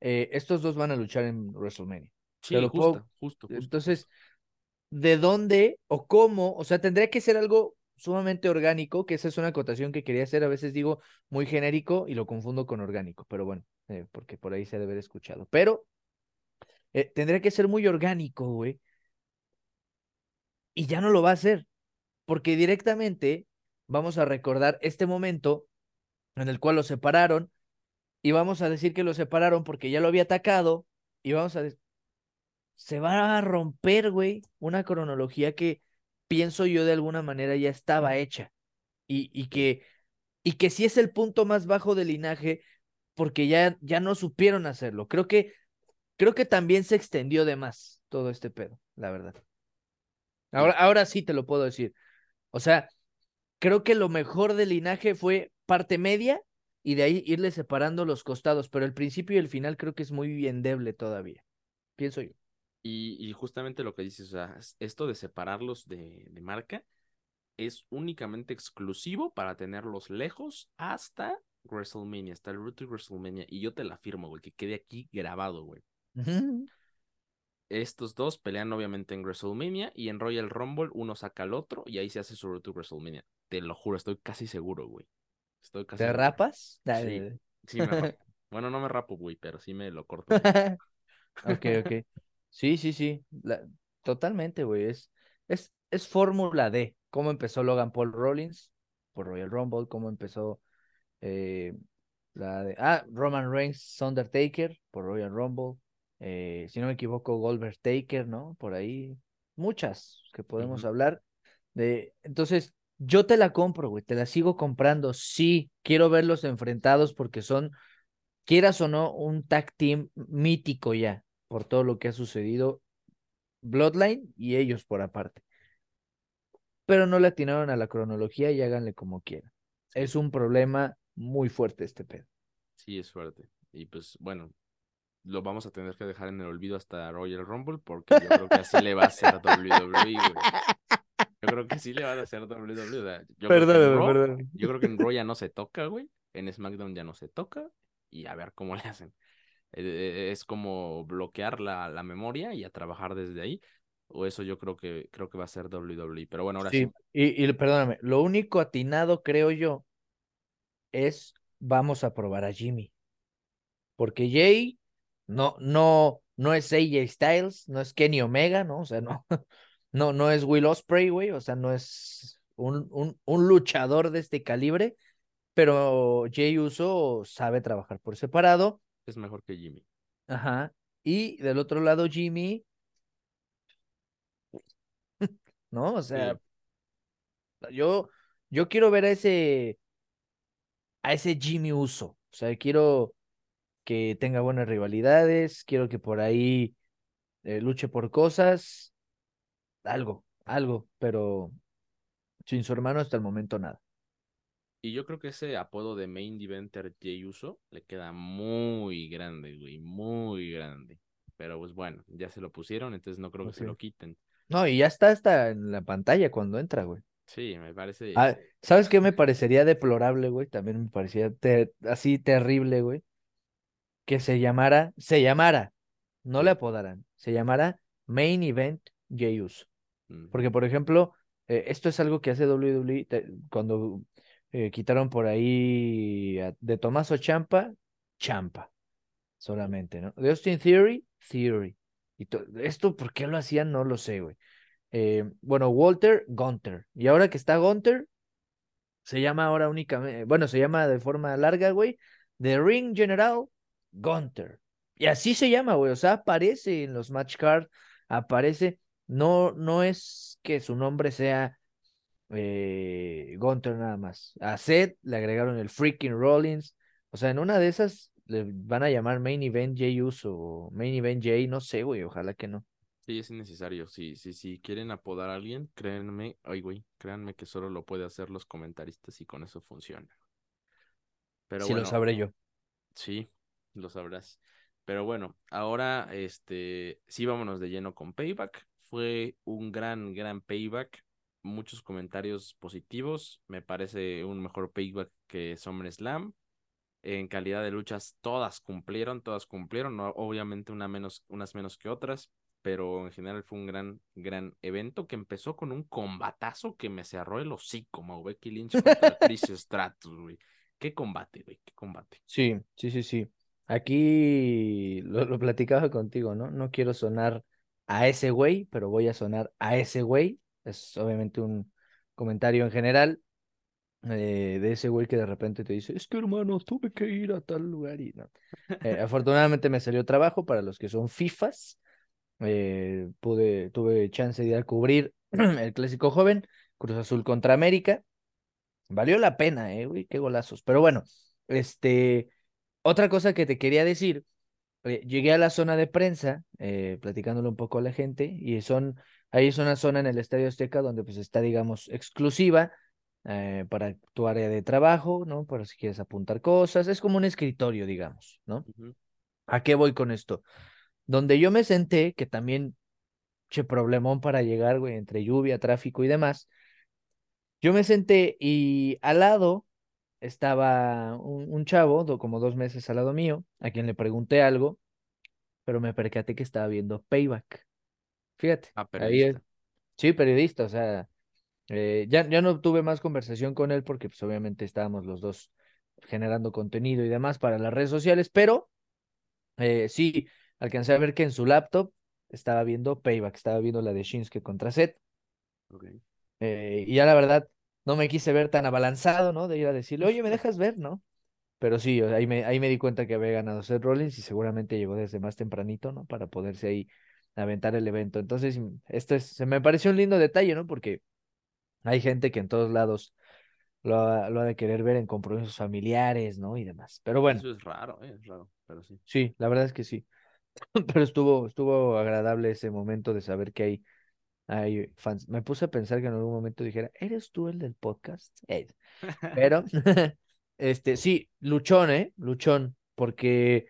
Eh, estos dos van a luchar en WrestleMania. Sí, justo, justo, Entonces, ¿de dónde o cómo? O sea, tendría que ser algo sumamente orgánico, que esa es una acotación que quería hacer, a veces digo muy genérico y lo confundo con orgánico, pero bueno, eh, porque por ahí se ha de haber escuchado. Pero eh, tendría que ser muy orgánico, güey. Y ya no lo va a hacer, porque directamente vamos a recordar este momento en el cual lo separaron y vamos a decir que lo separaron porque ya lo había atacado y vamos a decir, se va a romper, güey, una cronología que pienso yo de alguna manera ya estaba hecha. Y, y que, y que sí es el punto más bajo del linaje porque ya, ya no supieron hacerlo. Creo que, creo que también se extendió de más todo este pedo, la verdad. Ahora, ahora sí te lo puedo decir. O sea, creo que lo mejor del linaje fue parte media y de ahí irle separando los costados, pero el principio y el final creo que es muy endeble todavía, pienso yo. Y, justamente lo que dices, o sea, esto de separarlos de, de, marca es únicamente exclusivo para tenerlos lejos hasta WrestleMania, hasta el Root WrestleMania. Y yo te la firmo, güey, que quede aquí grabado, güey. Estos dos pelean obviamente en WrestleMania y en Royal Rumble uno saca al otro y ahí se hace su Root WrestleMania. Te lo juro, estoy casi seguro, güey. Estoy casi ¿Te rapas? Sí, sí me rapo. bueno, no me rapo, güey, pero sí me lo corto. ok, ok. Sí, sí, sí, totalmente, güey. Es, es, es Fórmula D. ¿Cómo empezó Logan Paul Rollins por Royal Rumble? ¿Cómo empezó eh, la de... Ah, Roman Reigns Undertaker por Royal Rumble. eh, si no me equivoco, Goldberg Taker, ¿no? Por ahí, muchas que podemos hablar. De... Entonces, yo te la compro, güey, te la sigo comprando. Sí, quiero verlos enfrentados porque son, quieras o no, un tag team mítico ya, por todo lo que ha sucedido. Bloodline y ellos por aparte. Pero no le atinaron a la cronología y háganle como quieran. Es un problema muy fuerte este pedo. Sí, es fuerte. Y pues bueno, lo vamos a tener que dejar en el olvido hasta Royal Rumble porque yo creo que así le va a hacer WWE, güey. Yo creo que sí le va a hacer WWE. yo, creo yo creo que en Raw ya no se toca, güey. En SmackDown ya no se toca. Y a ver cómo le hacen. Eh, eh, es como bloquear la, la memoria y a trabajar desde ahí. O eso yo creo que creo que va a ser WWE. Pero bueno, ahora sí. Y, y perdóname, lo único atinado, creo yo, es vamos a probar a Jimmy. Porque Jay no, no, no es AJ Styles, no es Kenny Omega, ¿no? O sea, no, no, no es Will Ospreay, güey, o sea, no es un, un, un luchador de este calibre, pero Jay Uso sabe trabajar por separado. Es mejor que Jimmy. Ajá. Y del otro lado, Jimmy. ¿No? O sea, yo, yo quiero ver a ese, a ese Jimmy Uso. O sea, quiero que tenga buenas rivalidades, quiero que por ahí eh, luche por cosas, algo, algo, pero sin su hermano hasta el momento nada. Y yo creo que ese apodo de Main Eventer Jay Uso le queda muy grande, güey, muy grande. Pero pues bueno, ya se lo pusieron, entonces no creo que se lo quiten. No, y ya está hasta en la pantalla cuando entra, güey. Sí, me parece. Ah, ¿Sabes qué me parecería deplorable, güey? También me parecía así terrible, güey que se llamara, se llamara, no le apodaran, se llamara Main Event Jey Porque, por ejemplo, eh, esto es algo que hace WWE cuando eh, quitaron por ahí de Tomaso Champa, Champa, solamente, ¿no? De Austin Theory, Theory. Y esto, ¿por qué lo hacían? No lo sé, güey. Eh, bueno, Walter, Gunter. Y ahora que está Gunter, se llama ahora únicamente, bueno, se llama de forma larga, güey, The Ring General Gunter. Y así se llama, güey. O sea, aparece en los match cards, aparece. No, no es que su nombre sea eh, Gunter nada más. A Seth le agregaron el freaking Rollins. O sea, en una de esas le van a llamar Main Event Jay Uso o Main Event Jay, no sé, güey. Ojalá que no. Sí, es innecesario. Sí, sí, sí. Quieren apodar a alguien, créanme, ay, güey, créanme que solo lo puede hacer los comentaristas y con eso funciona. Pero sí, lo sabré yo. Sí, lo sabrás. Pero bueno, ahora este sí vámonos de lleno con Payback. Fue un gran, gran Payback. Muchos comentarios positivos. Me parece un mejor Payback que SummerSlam. En calidad de luchas, todas cumplieron, todas cumplieron. obviamente una menos, unas menos que otras. Pero en general fue un gran, gran evento que empezó con un combatazo que me cerró el hocico, Mau Becky Lynch contra Chris Stratus, güey. Qué combate, güey, qué combate. Sí, sí, sí, sí. Aquí lo, platicaba contigo, ¿no? No quiero sonar a ese güey, pero voy a sonar a ese güey. Es obviamente un comentario en general eh, de ese güey que de repente te dice, es que hermano, tuve que ir a tal lugar y no. Eh, afortunadamente me salió trabajo para los que son FIFAs. Eh, pude, tuve chance de ir a cubrir el clásico joven, Cruz Azul contra América. Valió la pena, eh, güey, qué golazos. Pero bueno, este, otra cosa que te quería decir, llegué a la zona de prensa, eh, platicándole un poco a la gente, y son, ahí es una zona en el Estadio Azteca donde pues está, digamos, exclusiva eh, para tu área de trabajo, ¿no? Para si quieres apuntar cosas, es como un escritorio, digamos, ¿no? ¿A qué voy con esto? Donde yo me senté, que también, che, problemón para llegar, güey, entre lluvia, tráfico y demás, yo me senté y al lado estaba un, chavo, como dos meses al lado mío, a quien le pregunté algo, pero me percaté que estaba viendo Payback. Fíjate. Ah, periodista. sí, periodista, o sea, eh, ya, ya no tuve más conversación con él porque pues obviamente estábamos los dos generando contenido y demás para las redes sociales, pero eh, sí, alcancé a ver que en su laptop estaba viendo Payback, estaba viendo la de Shinsuke contra Seth. Eh, y ya la verdad, no me quise ver tan abalanzado, ¿no? De ir a decirle, oye, ¿me dejas ver, no? pero sí, ahí me, ahí me di cuenta que había ganado Seth Rollins y seguramente llegó desde más tempranito, ¿no? Para poderse ahí aventar el evento. Entonces, esto es, se me pareció un lindo detalle, ¿no? Porque hay gente que en todos lados lo ha, lo ha de querer ver en compromisos familiares, ¿no? Y demás. Pero bueno. Eso es raro, ¿eh? es raro, pero sí. Sí, la verdad es que sí. Pero estuvo, estuvo agradable ese momento de saber que hay, hay fans. Me puse a pensar que en algún momento dijera, ¿eres tú el del podcast? Eh, pero, este, sí, luchón, ¿eh? Luchón, porque,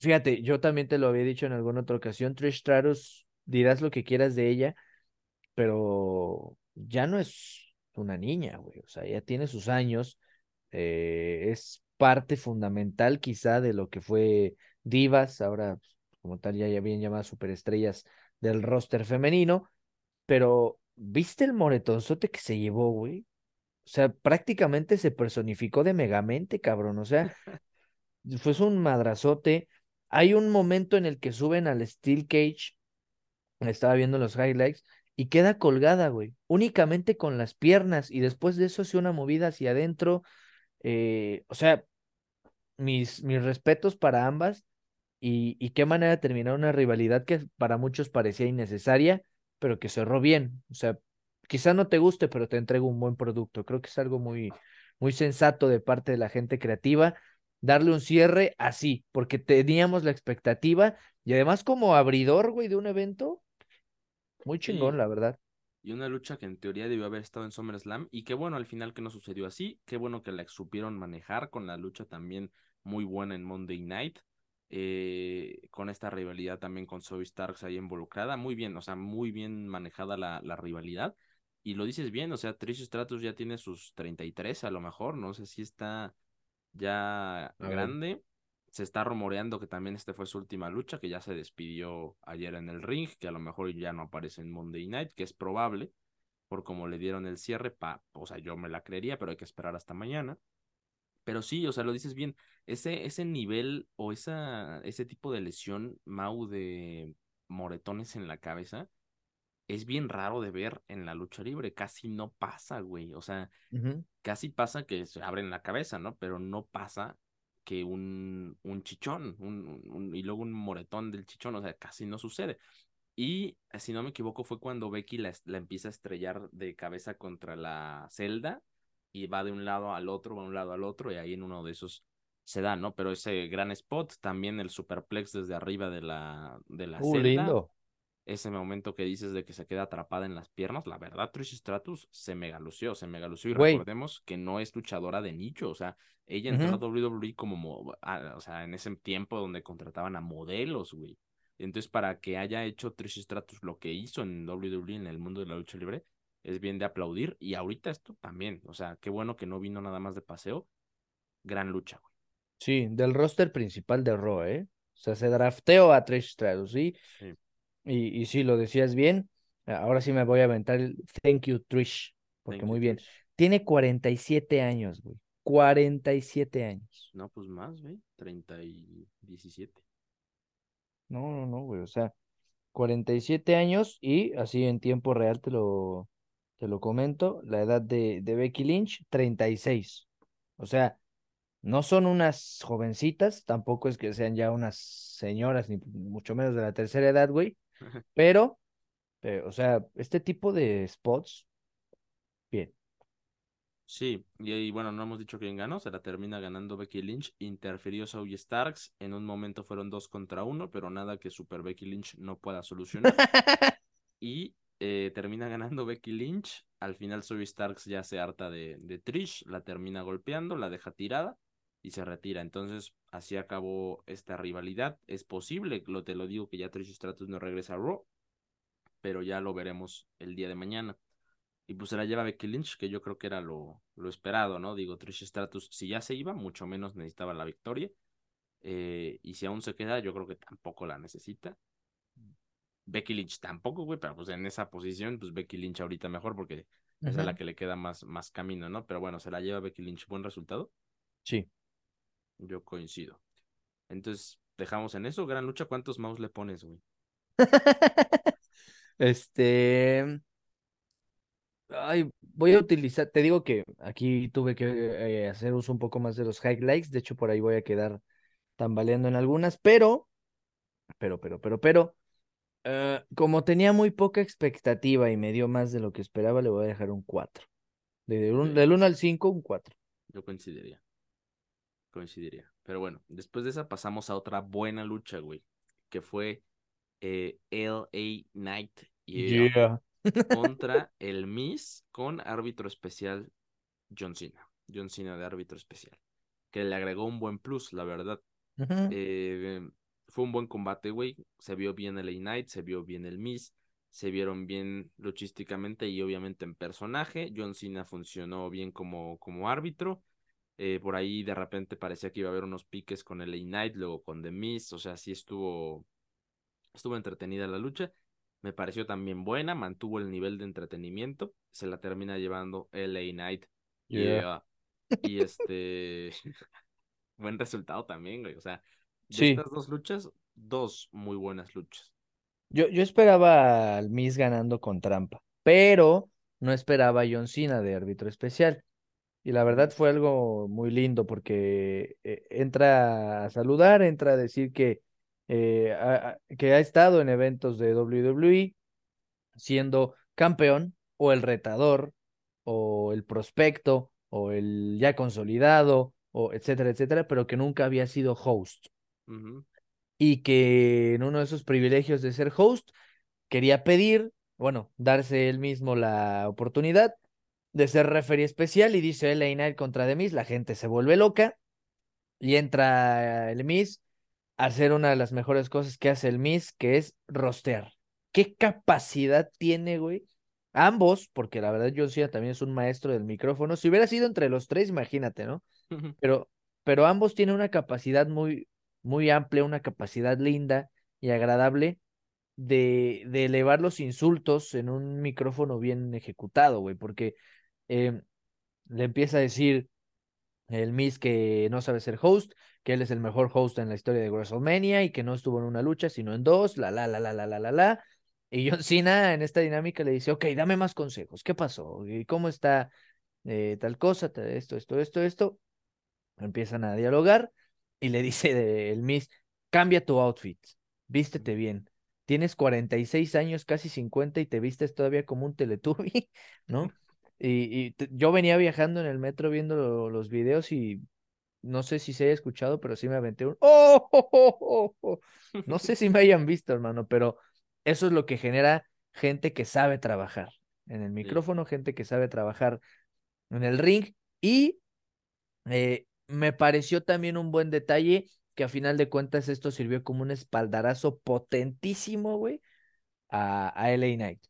fíjate, yo también te lo había dicho en alguna otra ocasión, Trish Stratus, dirás lo que quieras de ella, pero ya no es una niña, güey, o sea, ya tiene sus años, eh, es parte fundamental quizá de lo que fue Divas, ahora como tal ya, ya bien llamadas superestrellas del roster femenino, pero ¿viste el moretonzote que se llevó, güey? O sea, prácticamente se personificó de Megamente, cabrón, o sea, fue un madrazote. Hay un momento en el que suben al Steel Cage, estaba viendo los highlights, y queda colgada, güey, únicamente con las piernas y después de eso hace una movida hacia adentro. Eh, o sea, mis, mis respetos para ambas y, y qué manera de terminar una rivalidad que para muchos parecía innecesaria, pero que cerró bien. O sea, quizá no te guste, pero te entrego un buen producto. Creo que es algo muy, muy sensato de parte de la gente creativa darle un cierre así, porque teníamos la expectativa y además como abridor, güey, de un evento, muy chingón, la verdad. Y una lucha que en teoría debió haber estado en SummerSlam. Y qué bueno al final que no sucedió así. Qué bueno que la supieron manejar con la lucha también muy buena en Monday Night. Eh, con esta rivalidad también con Zoe Starks ahí involucrada. Muy bien, o sea, muy bien manejada la, la rivalidad. Y lo dices bien, o sea, Trish Stratus ya tiene sus 33 a lo mejor. No sé si está ya grande se está rumoreando que también este fue su última lucha, que ya se despidió ayer en el ring, que a lo mejor ya no aparece en Monday Night, que es probable, por como le dieron el cierre, pa, o sea, yo me la creería, pero hay que esperar hasta mañana. Pero sí, o sea, lo dices bien, ese, ese nivel o esa, ese tipo de lesión, Mau, de moretones en la cabeza, es bien raro de ver en la lucha libre, casi no pasa, güey, o sea, casi pasa que se abren la cabeza, ¿no? Pero no pasa que un, un chichón un, y luego un moretón del chichón, o sea, casi no sucede. Y si no me equivoco fue cuando Becky la, la, empieza a estrellar de cabeza contra la celda y va de un lado al otro, va de un lado al otro y ahí en uno de esos se da, ¿no? Pero ese gran spot, también el superplex desde arriba de la, de la uh, celda. Lindo ese momento que dices de que se queda atrapada en las piernas, la verdad, Trish Stratus se mega lució, se mega lució y recordemos que no es luchadora de nicho, o sea, ella entró a WWE como, o sea, en ese tiempo donde contrataban a modelos, güey. Entonces, para que haya hecho Trish Stratus lo que hizo en WWE, en el mundo de la lucha libre, es bien de aplaudir. Y ahorita esto también, o sea, qué bueno que no vino nada más de paseo. Gran lucha, güey. Sí, del roster principal de Raw, ¿eh? O sea, se drafteó a Trish Stratus, ¿sí? sí. Y, y sí, lo decías bien. Ahora sí me voy a aventar el thank you, Trish. Porque muy bien. Tiene 47 años, güey. 47 años. No, pues más, güey. 30 y 17. No, no, no, güey. O sea, 47 años y así en tiempo real te lo, te lo comento. La edad de, de Becky Lynch, 36. O sea, no son unas jovencitas, tampoco es que sean ya unas señoras, ni mucho menos de la tercera edad, güey. Pero, eh, o sea, este tipo de spots, bien. Sí, y, bueno, no hemos dicho quién ganó, se la termina ganando Becky Lynch, interfirió Zoe Starks, en un momento fueron dos contra uno, pero nada que Super Becky Lynch no pueda solucionar. y eh, termina ganando Becky Lynch, al final Zoe Starks ya se harta de, de Trish, la termina golpeando, la deja tirada y se retira. Entonces, así acabó esta rivalidad. Es posible, lo te lo digo, que ya Trish Stratus no regresa a Raw, pero ya lo veremos el día de mañana. Y pues se la lleva Becky Lynch, que yo creo que era lo, lo esperado, ¿no? Digo, Trish Stratus, si ya se iba, mucho menos necesitaba la victoria. Eh, y si aún se queda, yo creo que tampoco la necesita. Becky Lynch tampoco, güey, pero pues en esa posición, pues Becky Lynch ahorita mejor porque es a la que le queda más, más camino, ¿no? Pero bueno, se la lleva Becky Lynch. ¿Buen resultado? Sí. Yo coincido. Entonces, dejamos en eso. Gran lucha. ¿Cuántos mouse le pones, güey? este. Ay, voy a utilizar, te digo que aquí tuve que eh, hacer uso un poco más de los highlights, de hecho por ahí voy a quedar tambaleando en algunas, pero, pero, pero, pero, pero, eh, como tenía muy poca expectativa y me dio más de lo que esperaba, le voy a dejar un 4. del 1 al 5, un 4. Yo coincidiría. Coincidiría. Pero bueno, después de esa pasamos a otra buena lucha, güey, que fue eh, LA Knight contra el Miss con árbitro especial John Cena. John Cena de árbitro especial. Que le agregó un buen plus, la verdad. eh, fue un buen combate, güey. Se vio bien el A-Night, se vio bien el Miss, se vieron bien luchísticamente y obviamente en personaje. John Cena funcionó bien como, como árbitro. Eh, por ahí de repente parecía que iba a haber unos piques con el A-Night, luego con The Miss. O sea, sí estuvo, estuvo entretenida la lucha. Me pareció también buena, mantuvo el nivel de entretenimiento. Se la termina llevando el A-Night. y este. buen resultado también, güey. O sea, de estas dos luchas, dos muy buenas luchas. Yo, yo esperaba al Miss ganando con trampa, pero no esperaba a John Cena de árbitro especial. Y la verdad fue algo muy lindo porque eh, entra a saludar, entra a decir que, eh, que ha estado en eventos de WWE siendo campeón o el retador o el prospecto o el ya consolidado o etcétera, etcétera, pero que nunca había sido host. Y que en uno de esos privilegios de ser host, quería pedir, bueno, darse él mismo la oportunidad de ser referee especial y dice LA Knight contra The Miz, la gente se vuelve loca y entra el Miz a hacer una de las mejores cosas que hace el Miz, que es rostear. ¿Qué capacidad tiene, güey? Ambos, porque la verdad John Cena también es un maestro del micrófono. Si hubiera sido entre los tres, imagínate, ¿no? Pero, pero ambos tienen una capacidad muy, muy amplia, una capacidad linda y agradable de, de elevar los insultos en un micrófono bien ejecutado, güey, porque em, le empieza a decir el Miss que no sabe ser host, que él es el mejor host en la historia de WrestleMania y que no estuvo en una lucha, sino en dos, la, la, la, la, la, la, la, la. Y John Cena en esta dinámica le dice, ok, dame más consejos, ¿qué pasó? ¿Y cómo está eh, tal cosa, esto, esto, esto, esto? Empiezan a dialogar y le dice el Miss, cambia tu outfit, vístete bien. Tienes 46 años, casi 50 y te vistes todavía como un Teletubby, ¿no? Y, yo venía viajando en el metro viendo los videos y no sé si se haya escuchado, pero sí me aventé un ¡Oh! oh, oh, No sé si me hayan visto, hermano, pero eso es lo que genera gente que sabe trabajar en el micrófono, gente que sabe trabajar en el ring y eh, me pareció también un buen detalle que a final de cuentas esto sirvió como un espaldarazo potentísimo, güey, a, a LA Knight.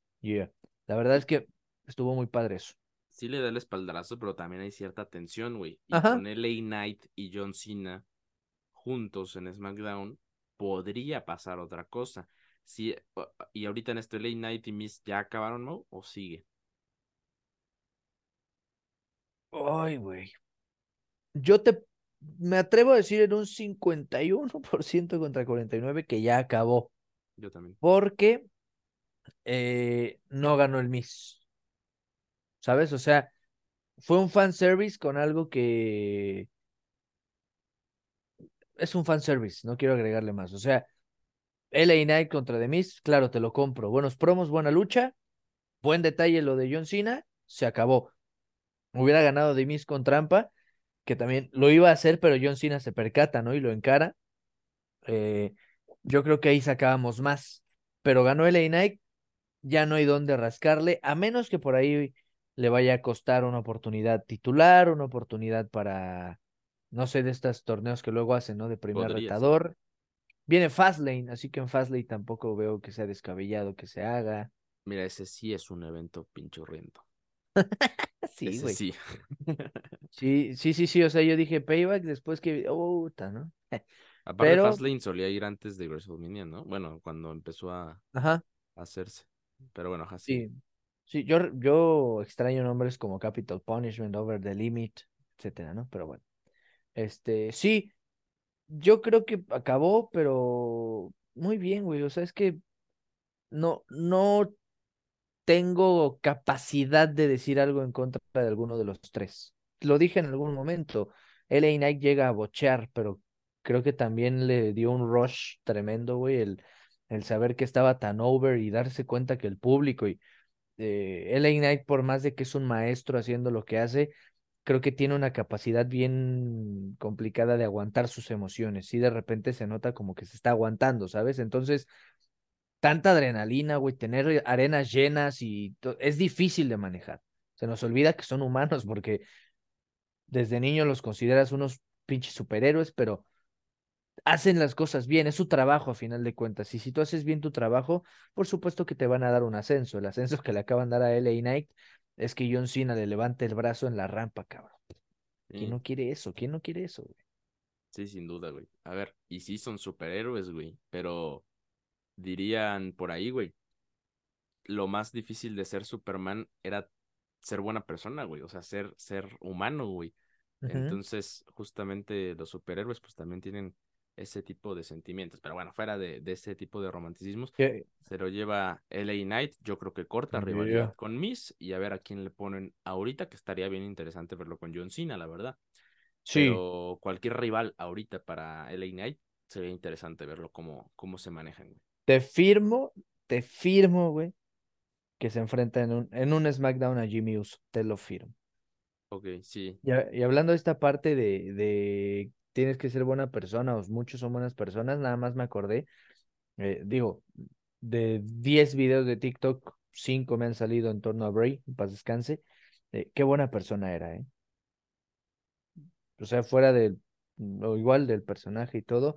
La verdad es que estuvo muy padre eso. Sí le da el espaldarazo, pero también hay cierta tensión, güey. Y con LA Knight y John Cena juntos en SmackDown, podría pasar otra cosa. Si, y ahorita en este LA Knight y Miss ya acabaron, ¿no? ¿O sigue? Ay, güey yo te me atrevo a decir en un 51% contra 49 que ya acabó. Yo también. Porque eh, no ganó el Miss. ¿Sabes? O sea, fue un fanservice con algo que es un fanservice, no quiero agregarle más. O sea, LA Knight contra The Miss, claro, te lo compro. Buenos promos, buena lucha, buen detalle lo de John Cena, se acabó. Hubiera ganado The Miss con trampa, que también lo iba a hacer, pero John Cena se percata, ¿no? Y lo encara. Eh, yo creo que ahí sacábamos más. Pero ganó el Knight, ya no hay dónde rascarle, a menos que por ahí le vaya a costar una oportunidad titular, una oportunidad para, no sé, de estos torneos que luego hacen, ¿no? De primer retador. Viene Fastlane, así que en Fastlane tampoco veo que sea descabellado que se haga. Mira, ese sí es un evento pinchurriento. sí, güey. Sí. sí, sí, sí, sí. O sea, yo dije payback después que. Oh, ¿no? Aparte, Pero... Fastlane solía ir antes de WrestleMania, ¿no? Bueno, cuando empezó a, hacerse. Pero bueno, así. Sí. Sí, yo, yo extraño nombres como Capital Punishment, Over the Limit, etcétera, ¿no? Pero bueno. Este, sí, yo creo que acabó, pero muy bien, güey. O sea, es que no, no tengo capacidad de decir algo en contra de alguno de los tres. Lo dije en algún momento. LA Knight llega a bochear, pero creo que también le dio un rush tremendo, güey, el, el saber que estaba tan over y darse cuenta que el público y eh, LA Knight, por más de que es un maestro haciendo lo que hace, creo que tiene una capacidad bien complicada de aguantar sus emociones. Y de repente se nota como que se está aguantando, ¿sabes? Entonces, tanta adrenalina, güey, tener arenas llenas y es difícil de manejar. Se nos olvida que son humanos porque desde niño los consideras unos pinches superhéroes, pero hacen las cosas bien, es su trabajo a final de cuentas. Y si tú haces bien tu trabajo, por supuesto que te van a dar un ascenso. El ascenso que le acaban de dar a LA Knight es que John Cena le levante el brazo en la rampa, cabrón. ¿Quién no quiere eso? ¿Quién no quiere eso, güey? Sí, sin duda, güey. A ver, y sí son superhéroes, güey, pero dirían por ahí, güey, lo más difícil de ser Superman era ser buena persona, güey, o sea, ser, ser humano, güey. Entonces, justamente los superhéroes, pues también tienen ese tipo de sentimientos. Pero bueno, fuera de, ese tipo de romanticismos, se lo lleva LA Knight. Yo creo que corta rivalidad con Miss y a ver a quién le ponen ahorita, que estaría bien interesante verlo con John Cena, la verdad. Sí. Pero cualquier rival ahorita para LA Knight sería interesante verlo cómo, cómo se manejan. Te firmo, te firmo, güey, que se enfrenta en un, en un SmackDown a Jimmy Uso. Te lo firmo. Ok, sí. Y, y hablando de esta parte de, de, tienes que ser buena persona, o muchos son buenas personas, nada más me acordé. Eh, digo, de 10 videos de TikTok, 5 me han salido en torno a Bray, paz descanse. qué buena persona era, ¿eh? O sea, fuera del, o igual del personaje y todo,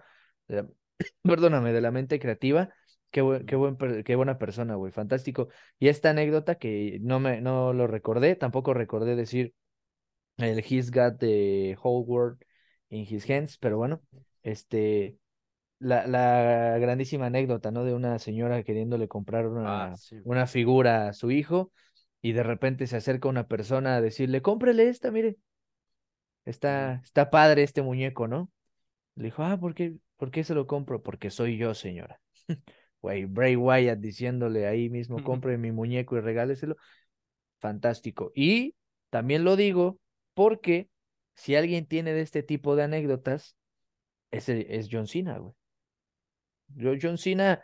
perdóname, de la mente creativa, qué, qué, buen, qué buena persona, güey, fantástico. Y esta anécdota que no, me, no lo recordé, tampoco recordé decir el He's Got the Whole World in His Hands, pero bueno, este, la, la grandísima anécdota, ¿no? De una señora queriéndole comprar una, ah, una figura a su hijo y de repente se acerca una persona a decirle, cómprele esta, mire, está, está padre este muñeco, ¿no? Le dijo, ah, ¿por qué? ¿Por qué se lo compro? Porque soy yo, señora. Güey, Bray Wyatt diciéndole ahí mismo, compre mi muñeco y regáleselo. Fantástico. Y también lo digo porque si alguien tiene de este tipo de anécdotas, ese es John Cena, güey. John Cena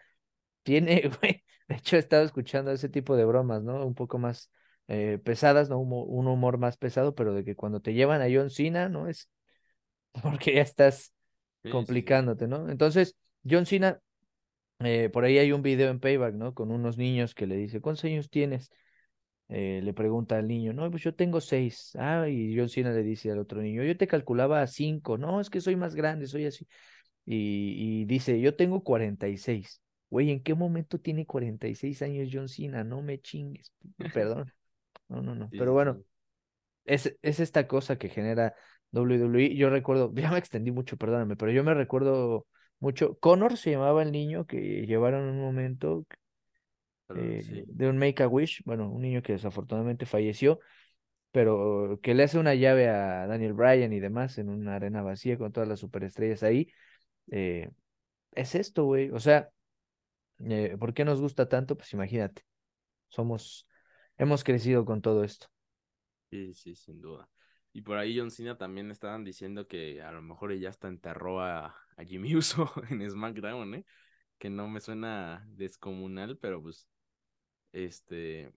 tiene, güey, de hecho he estado escuchando ese tipo de bromas, ¿no? Un poco más eh, pesadas, ¿no? Un, humor más pesado, pero de que cuando te llevan a John Cena, ¿no? Es porque ya estás complicándote, ¿no? Entonces, John Cena, eh, por ahí hay un video en Payback, ¿no? Con unos niños que le dice, ¿cuántos años tienes? Eh, le pregunta al niño, no, pues yo tengo seis. Ah, y John Cena le dice al otro niño, yo te calculaba a cinco. No, es que soy más grande, soy así. Y, y dice, yo tengo cuarenta y seis. Güey, ¿en qué momento tiene cuarenta y seis años John Cena? No me chingues. Perdón. No, no, no. Pero bueno, es, es esta cosa que genera WWE. Yo recuerdo, ya me extendí mucho, perdóname, pero yo me recuerdo mucho. Connor se llamaba el niño que llevaron un momento eh, de un Make a Wish, bueno, un niño que desafortunadamente falleció, pero que le hace una llave a Daniel Bryan y demás en una arena vacía con todas las superestrellas ahí. Eh, es esto, güey. O sea, eh, ¿por qué nos gusta tanto? Pues imagínate, somos, hemos crecido con todo esto. Sí, sí, sin duda. Y por ahí John Cena también estaban diciendo que a lo mejor ella hasta enterró a, a Jimmy Uso en SmackDown, ¿eh? Que no me suena descomunal, pero pues este,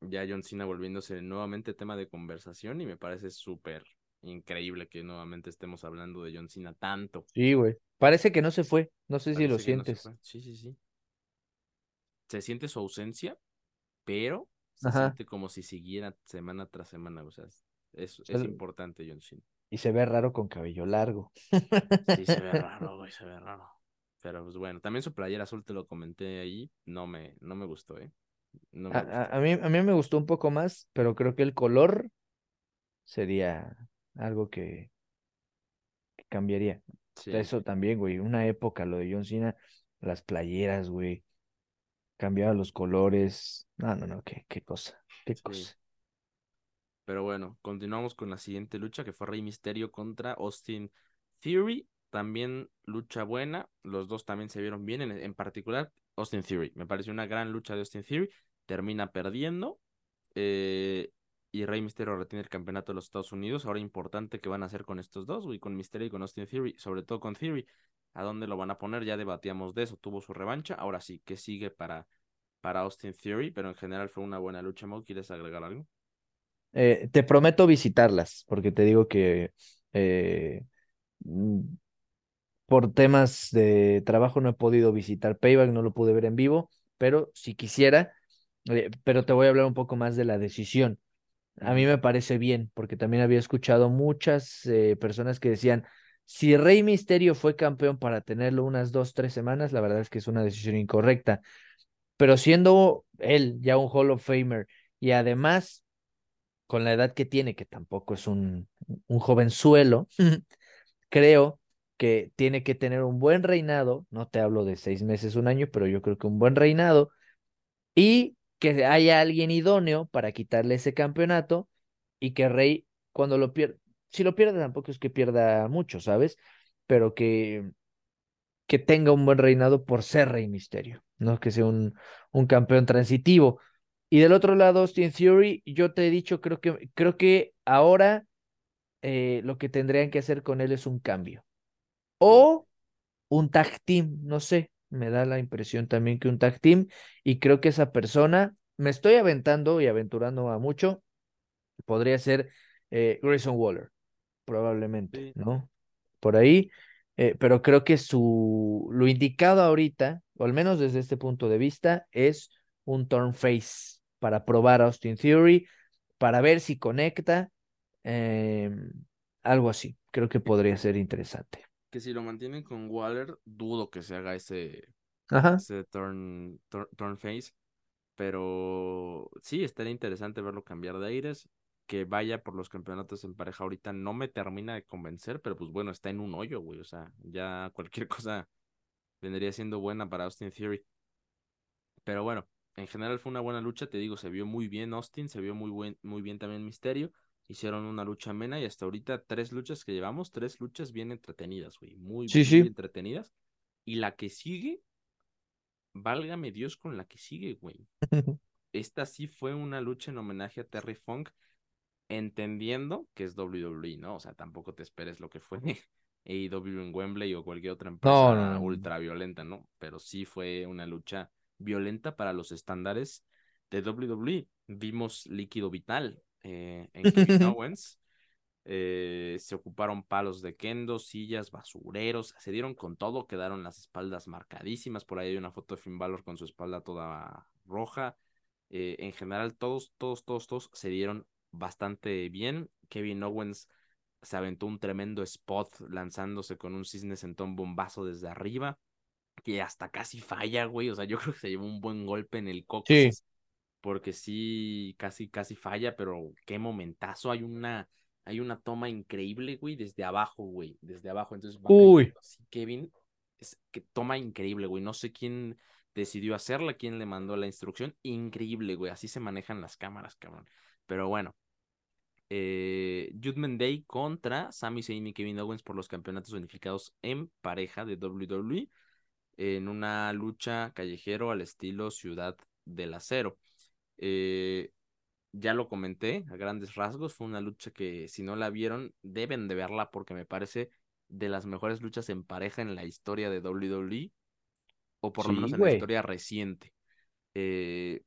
ya John Cena volviéndose nuevamente tema de conversación y me parece súper increíble que nuevamente estemos hablando de John Cena tanto. Sí, güey. Parece que no se fue. No sé si lo sientes. sí, sí, sí. Se siente su ausencia, pero se siente como si siguiera semana tras semana. O sea, es, es importante John Cena. Y se ve raro con cabello largo. Sí, se ve raro, güey, se ve raro. Pero pues bueno, también su playera azul te lo comenté ahí, no me, no me gustó, ¿eh? a, mí, a mí me gustó un poco más, pero creo que el color sería algo que, cambiaría. Eso también, güey. Una época, lo de John Cena, las playeras, güey. Cambiaba los colores. No, no, no, qué, qué cosa. Qué cosa. Pero bueno, continuamos con la siguiente lucha que fue Rey Misterio contra Austin Theory. También lucha buena. Los dos también se vieron bien. En, en particular, Austin Theory. Me pareció una gran lucha de Austin Theory. termina perdiendo. Eh, y Rey Misterio retiene el campeonato de los Estados Unidos. Ahora importante que van a hacer con estos dos, güey, con Misterio y con Austin Theory, sobre todo con Theory. ¿A dónde lo van a poner? Ya debatíamos de eso, tuvo su revancha. Ahora sí, ¿qué sigue para, para Austin Theory? Pero en general fue una buena lucha, Mo. ¿Quieres agregar algo? Eh, te prometo visitarlas, porque te digo que eh, mm, por temas de trabajo no he podido visitar Payback, no lo pude ver en vivo, pero si quisiera, eh, pero te voy a hablar un poco más de la decisión. A mí me parece bien, porque también había escuchado muchas personas que decían, si Rey Misterio fue campeón para tenerlo unas dos, tres semanas, la verdad es que es una decisión incorrecta. Pero siendo él ya un Hall of Famer y además con la edad que tiene, que tampoco es un, un jovenzuelo, creo que tiene que tener un buen reinado, no te hablo de seis meses, un año, pero yo creo que un buen reinado y que haya alguien idóneo para quitarle ese campeonato y que Rey, cuando lo pierda, si lo pierde tampoco es que pierda mucho, ¿sabes? Pero que, que tenga un buen reinado por ser Rey Misterio, no que sea un, un campeón transitivo. Y del otro lado, Austin Theory, yo te he dicho, creo que, creo que ahora eh, lo que tendrían que hacer con él es un cambio. O un tag team, no sé, me da la impresión también que un tag team. Y creo que esa persona, me estoy aventando y aventurando a mucho, podría ser eh, Grayson Waller, probablemente, ¿no? Por ahí. Eh, pero creo que su lo indicado ahorita, o al menos desde este punto de vista, es un turn face para probar Austin Theory, para ver si conecta, em, algo así. Creo que podría ser interesante. Que si lo mantienen con Waller, dudo que se haga ese, ese turn, turn, face. Pero sí, estaría interesante verlo cambiar de aires. Que vaya por los campeonatos en pareja ahorita no me termina de convencer, pero pues bueno, está en un hoyo, güey. O sea, ya cualquier cosa vendría siendo buena para Austin Theory. Pero bueno, en general fue una buena lucha, te digo, se vio muy bien Austin, se vio muy, buen, muy bien también Misterio. Hicieron una lucha amena y hasta ahorita tres luchas que llevamos, tres luchas bien entretenidas, güey. Muy, bien entretenidas. Y la que sigue, válgame Dios con la que sigue, güey. Esta sí fue una lucha en homenaje a Terry Funk, entendiendo que es WWE, ¿no? O sea, tampoco te esperes lo que fue AEW en Wembley o cualquier otra empresa ultra violenta, ¿no? Pero sí fue una lucha violenta para los estándares de WWE. Vimos líquido vital eh, en Kevin Owens. Eh, se ocuparon palos de kendo, sillas, basureros, se dieron con todo, quedaron las espaldas marcadísimas. Por ahí hay una foto de Finn Balor con su espalda toda roja. Eh, en general, todos, todos, todos, todos se dieron bastante bien. Kevin Owens se aventó un tremendo spot lanzándose con un cisne sentón bombazo desde arriba que hasta casi falla, güey. O sea, yo creo que se llevó un buen golpe en el coco. Sí. Porque sí, casi, casi falla, pero qué momentazo. Hay una, hay una toma increíble, güey, desde abajo, güey. Desde abajo. Entonces, Uy. Kevin, es que toma increíble, güey. No sé quién decidió hacerla, quién le mandó la instrucción. Increíble, güey. Así se manejan las cámaras, cabrón. Pero bueno. Eh, Judgment Day contra Sami Zayn y Kevin Owens por los campeonatos unificados en pareja de WWE en una lucha callejero al estilo Ciudad del Acero. Eh, ya lo comenté a grandes rasgos, fue una lucha que si no la vieron deben de verla porque me parece de las mejores luchas en pareja en la historia de WWE o por lo menos en la historia reciente. Eh,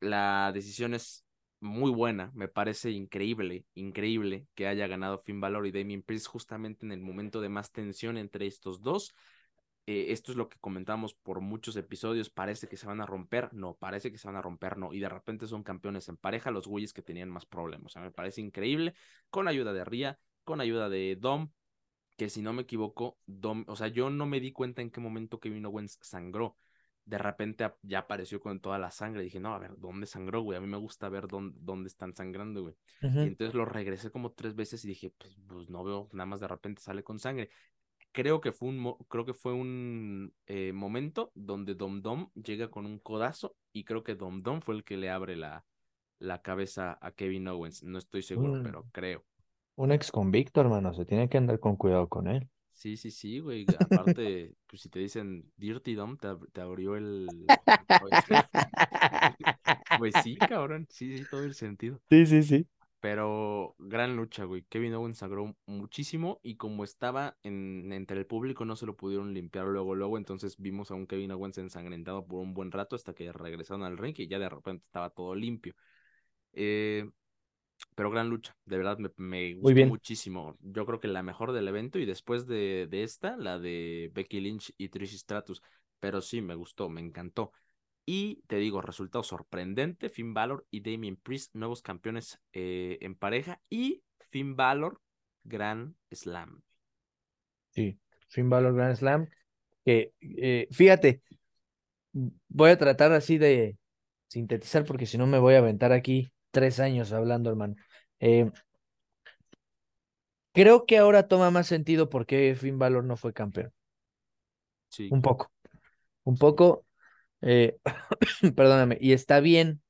la decisión es muy buena, me parece increíble, increíble que haya ganado Finn Balor y Damien Priest justamente en el momento de más tensión entre estos dos. Eh, esto es lo que comentamos por muchos episodios, parece que se van a romper, no, parece que se van a romper, no, y de repente son campeones en pareja los güeyes que tenían más problemas, o sea, me parece increíble, con ayuda de Ria, con ayuda de Dom, que si no me equivoco, Dom, o sea, yo no me di cuenta en qué momento Kevin Owens sangró, de repente ya apareció con toda la sangre, dije, no, a ver, ¿dónde sangró, güey? A mí me gusta ver dónde, dónde están sangrando, güey. Y entonces lo regresé como tres veces y dije, pues, pues no veo, nada más de repente sale con sangre creo que fue un, creo que fue un eh, momento donde Dom Dom llega con un codazo y creo que Dom Dom fue el que le abre la, la cabeza a Kevin Owens. No estoy seguro, pero creo. Un ex convicto, hermano, se tiene que andar con cuidado con él. Sí, sí, sí, güey. Aparte, pues si te dicen Dirty Dom, te, abrió el... pues sí, cabrón. Sí, sí, todo el sentido. Sí, sí, sí. Pero gran lucha, güey. Kevin Owens sangró muchísimo y como estaba en, entre el público no se lo pudieron limpiar luego, luego. Entonces vimos a un Kevin Owens ensangrentado por un buen rato hasta que regresaron al ring y ya de repente estaba todo limpio. Eh, pero gran lucha, de verdad me, gustó muchísimo. Yo creo que la mejor del evento y después de, esta, la de Becky Lynch y Trish Stratus. Pero sí, me gustó, me encantó. Y te digo, resultado sorprendente, Finn Balor y Damien Priest, nuevos campeones eh, en pareja. Y Finn Balor, Gran Slam. Sí, Finn Balor, Gran Slam. Que, eh, fíjate, voy a tratar así de sintetizar porque si no me voy a aventar aquí tres años hablando, hermano. Eh, creo que ahora toma más sentido por qué Finn Balor no fue campeón. Sí. Un poco. Un poco. Eh, perdóname. Y está bien,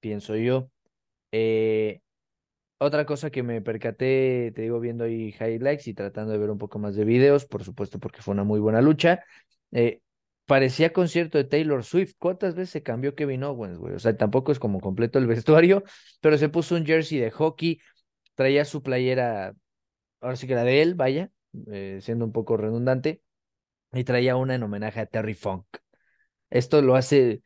pienso yo. Eh, otra cosa que me percaté, te digo, viendo ahí highlights y tratando de ver un poco más de videos, por supuesto, porque fue una muy buena lucha. Eh, parecía concierto de Taylor Swift. ¿Cuántas veces se cambió Kevin Owens, güey? O sea, tampoco es como completo el vestuario, pero se puso un jersey de hockey, traía su playera, ahora sí que era de él, vaya, siendo un poco redundante, y traía una en homenaje a Terry Funk. Esto lo hace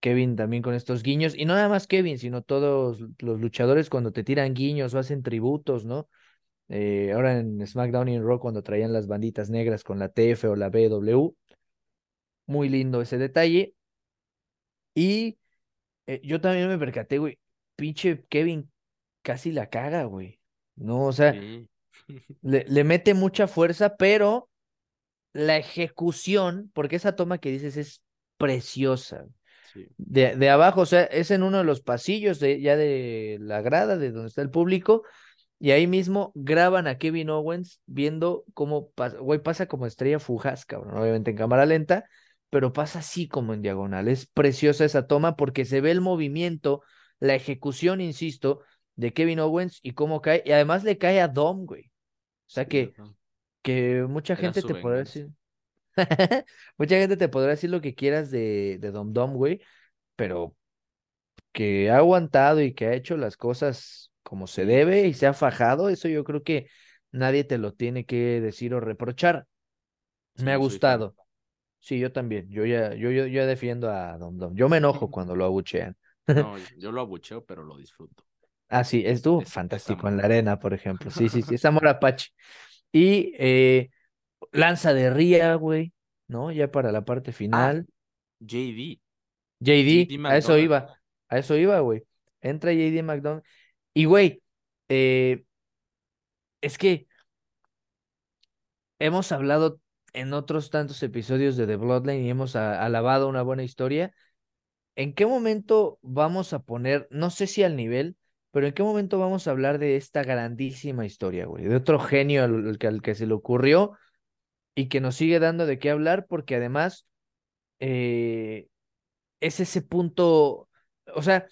Kevin también con estos guiños, y no nada más Kevin, sino todos los luchadores cuando te tiran guiños o hacen tributos, ¿no? Eh, ahora en SmackDown y en Raw cuando traían las banditas negras con la TF o la BW, muy lindo ese detalle. Y eh, yo también me percaté, güey. Pinche Kevin casi la caga, güey. No, o sea, le, le, mete mucha fuerza, pero la ejecución, porque esa toma que dices es preciosa. De, de, abajo, o sea, es en uno de los pasillos de, ya de la grada, de donde está el público, y ahí mismo graban a Kevin Owens viendo cómo pasa, güey, pasa como estrella fugaz, cabrón, obviamente en cámara lenta, pero pasa así como en diagonal. Es preciosa esa toma porque se ve el movimiento, la ejecución, insisto, de Kevin Owens y cómo cae. Y además le cae a Dom, güey. O sea que, que mucha gente te podrá decir. mucha gente te podrá decir lo que quieras de, de Dom Dom, güey, pero que ha aguantado y que ha hecho las cosas como se debe y se ha fajado, eso yo creo que nadie te lo tiene que decir o reprochar. Me ha gustado. Sí, yo también. Yo ya, yo, yo, yo defiendo a Dom Dom. Yo me enojo cuando lo abuchean. No, yo lo abucheo, pero lo disfruto. Ah, sí, estuvo fantástico en la arena, por ejemplo. Sí, sí, sí, es amor apache. Y eh, lanza de Ría, güey, ¿no? Ya para la parte ah, final. JD. JD, a eso iba, a eso iba, güey. Entra JD McDonald. Y, güey, eh, es que hemos hablado en otros tantos episodios de The Bloodline y hemos alabado una buena historia. ¿En qué momento vamos a poner, no sé si al nivel, pero en qué momento vamos a hablar de esta grandísima historia, güey? De otro genio al, que, al que se le ocurrió y que nos sigue dando de qué hablar porque además eh, es ese punto, o sea,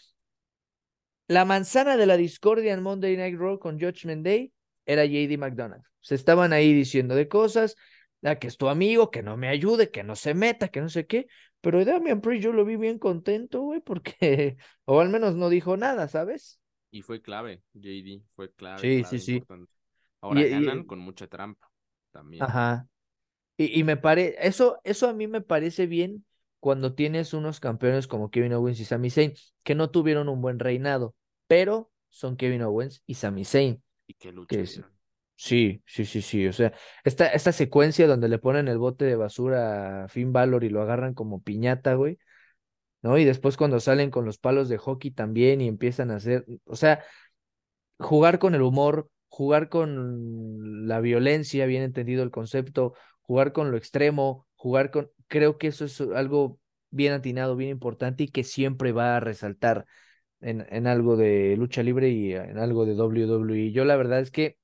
la manzana de la discordia en Monday Night Raw con Judgment Day era JD McDonald. Se estaban ahí diciendo de cosas, que es tu amigo, que no me ayude, que no se meta, que no sé qué. Pero Damian Priest yo lo vi bien contento, güey, porque, o al menos no dijo nada, ¿sabes? Y fue clave, JD, fue clave. Sí, sí, sí. Ahora ganan con mucha trampa también. Ajá. Y, y me parece, eso, eso a mí me parece bien cuando tienes unos campeones como Kevin Owens y Sami Zayn, que no tuvieron un buen reinado, pero son Kevin Owens y Sami Zayn. Y qué lucha. Sí, sí, sí, sí. O sea, esta, esta secuencia donde le ponen el bote de basura a Finn Balor y lo agarran como piñata, güey. ¿No? Y después cuando salen con los palos de hockey también y empiezan a hacer, o sea, jugar con el humor, jugar con la violencia, bien entendido el concepto, jugar con lo extremo, jugar con, creo que eso es algo bien atinado, bien importante y que siempre va a resaltar en, en algo de lucha libre y en algo de WWE. Yo la verdad es que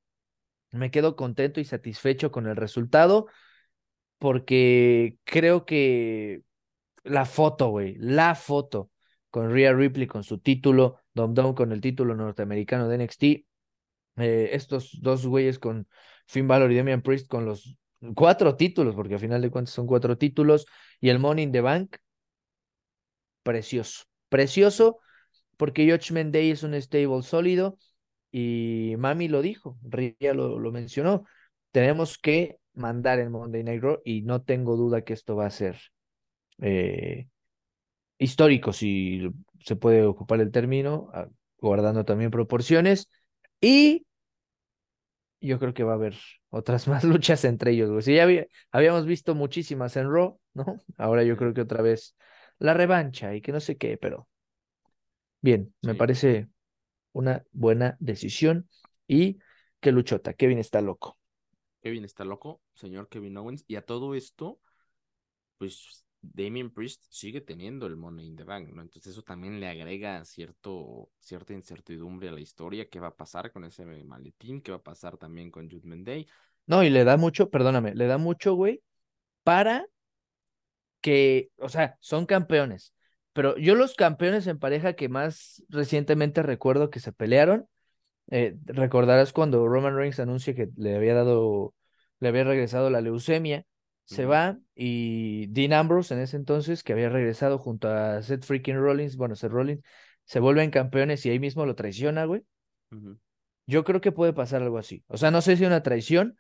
me quedo contento y satisfecho con el resultado porque creo que la foto, güey, la foto con Rhea Ripley con su título, Dom Dom con el título norteamericano de NXT, eh, estos dos güeyes con Finn Balor y Damian Priest con los cuatro títulos, porque al final de cuentas son cuatro títulos, y el Money in the Bank, precioso, precioso, porque Judgment Day es un stable sólido, y Mami lo dijo, Ria lo, lo mencionó, tenemos que mandar el Monday Night Raw, y no tengo duda que esto va a ser eh, histórico, si se puede ocupar el término, ah, guardando también proporciones, y yo creo que va a haber otras más luchas entre ellos, güey. Si ya habíamos visto muchísimas en Raw, ¿no? Ahora yo creo que otra vez la revancha y que no sé qué, pero bien, me parece una buena decisión y qué luchota, Kevin está loco. Kevin está loco, señor Kevin Owens, y a todo esto, pues Damien Priest sigue teniendo el Money in the Bank, ¿no? Entonces eso también le agrega cierto, cierta incertidumbre a la historia, qué va a pasar con ese maletín, qué va a pasar también con Judgment Day. No, y le da mucho, perdóname, le da mucho, güey, para que, o sea, son campeones, pero yo los campeones en pareja que más recientemente recuerdo que se pelearon, eh, recordarás cuando Roman Reigns anuncia que le había dado, le había regresado la leucemia, se va y Dean Ambrose en ese entonces, que había regresado junto a Seth freaking Rollins, bueno, Seth Rollins, se vuelven campeones y ahí mismo lo traiciona, güey. Yo creo que puede pasar algo así. O sea, no sé si una traición,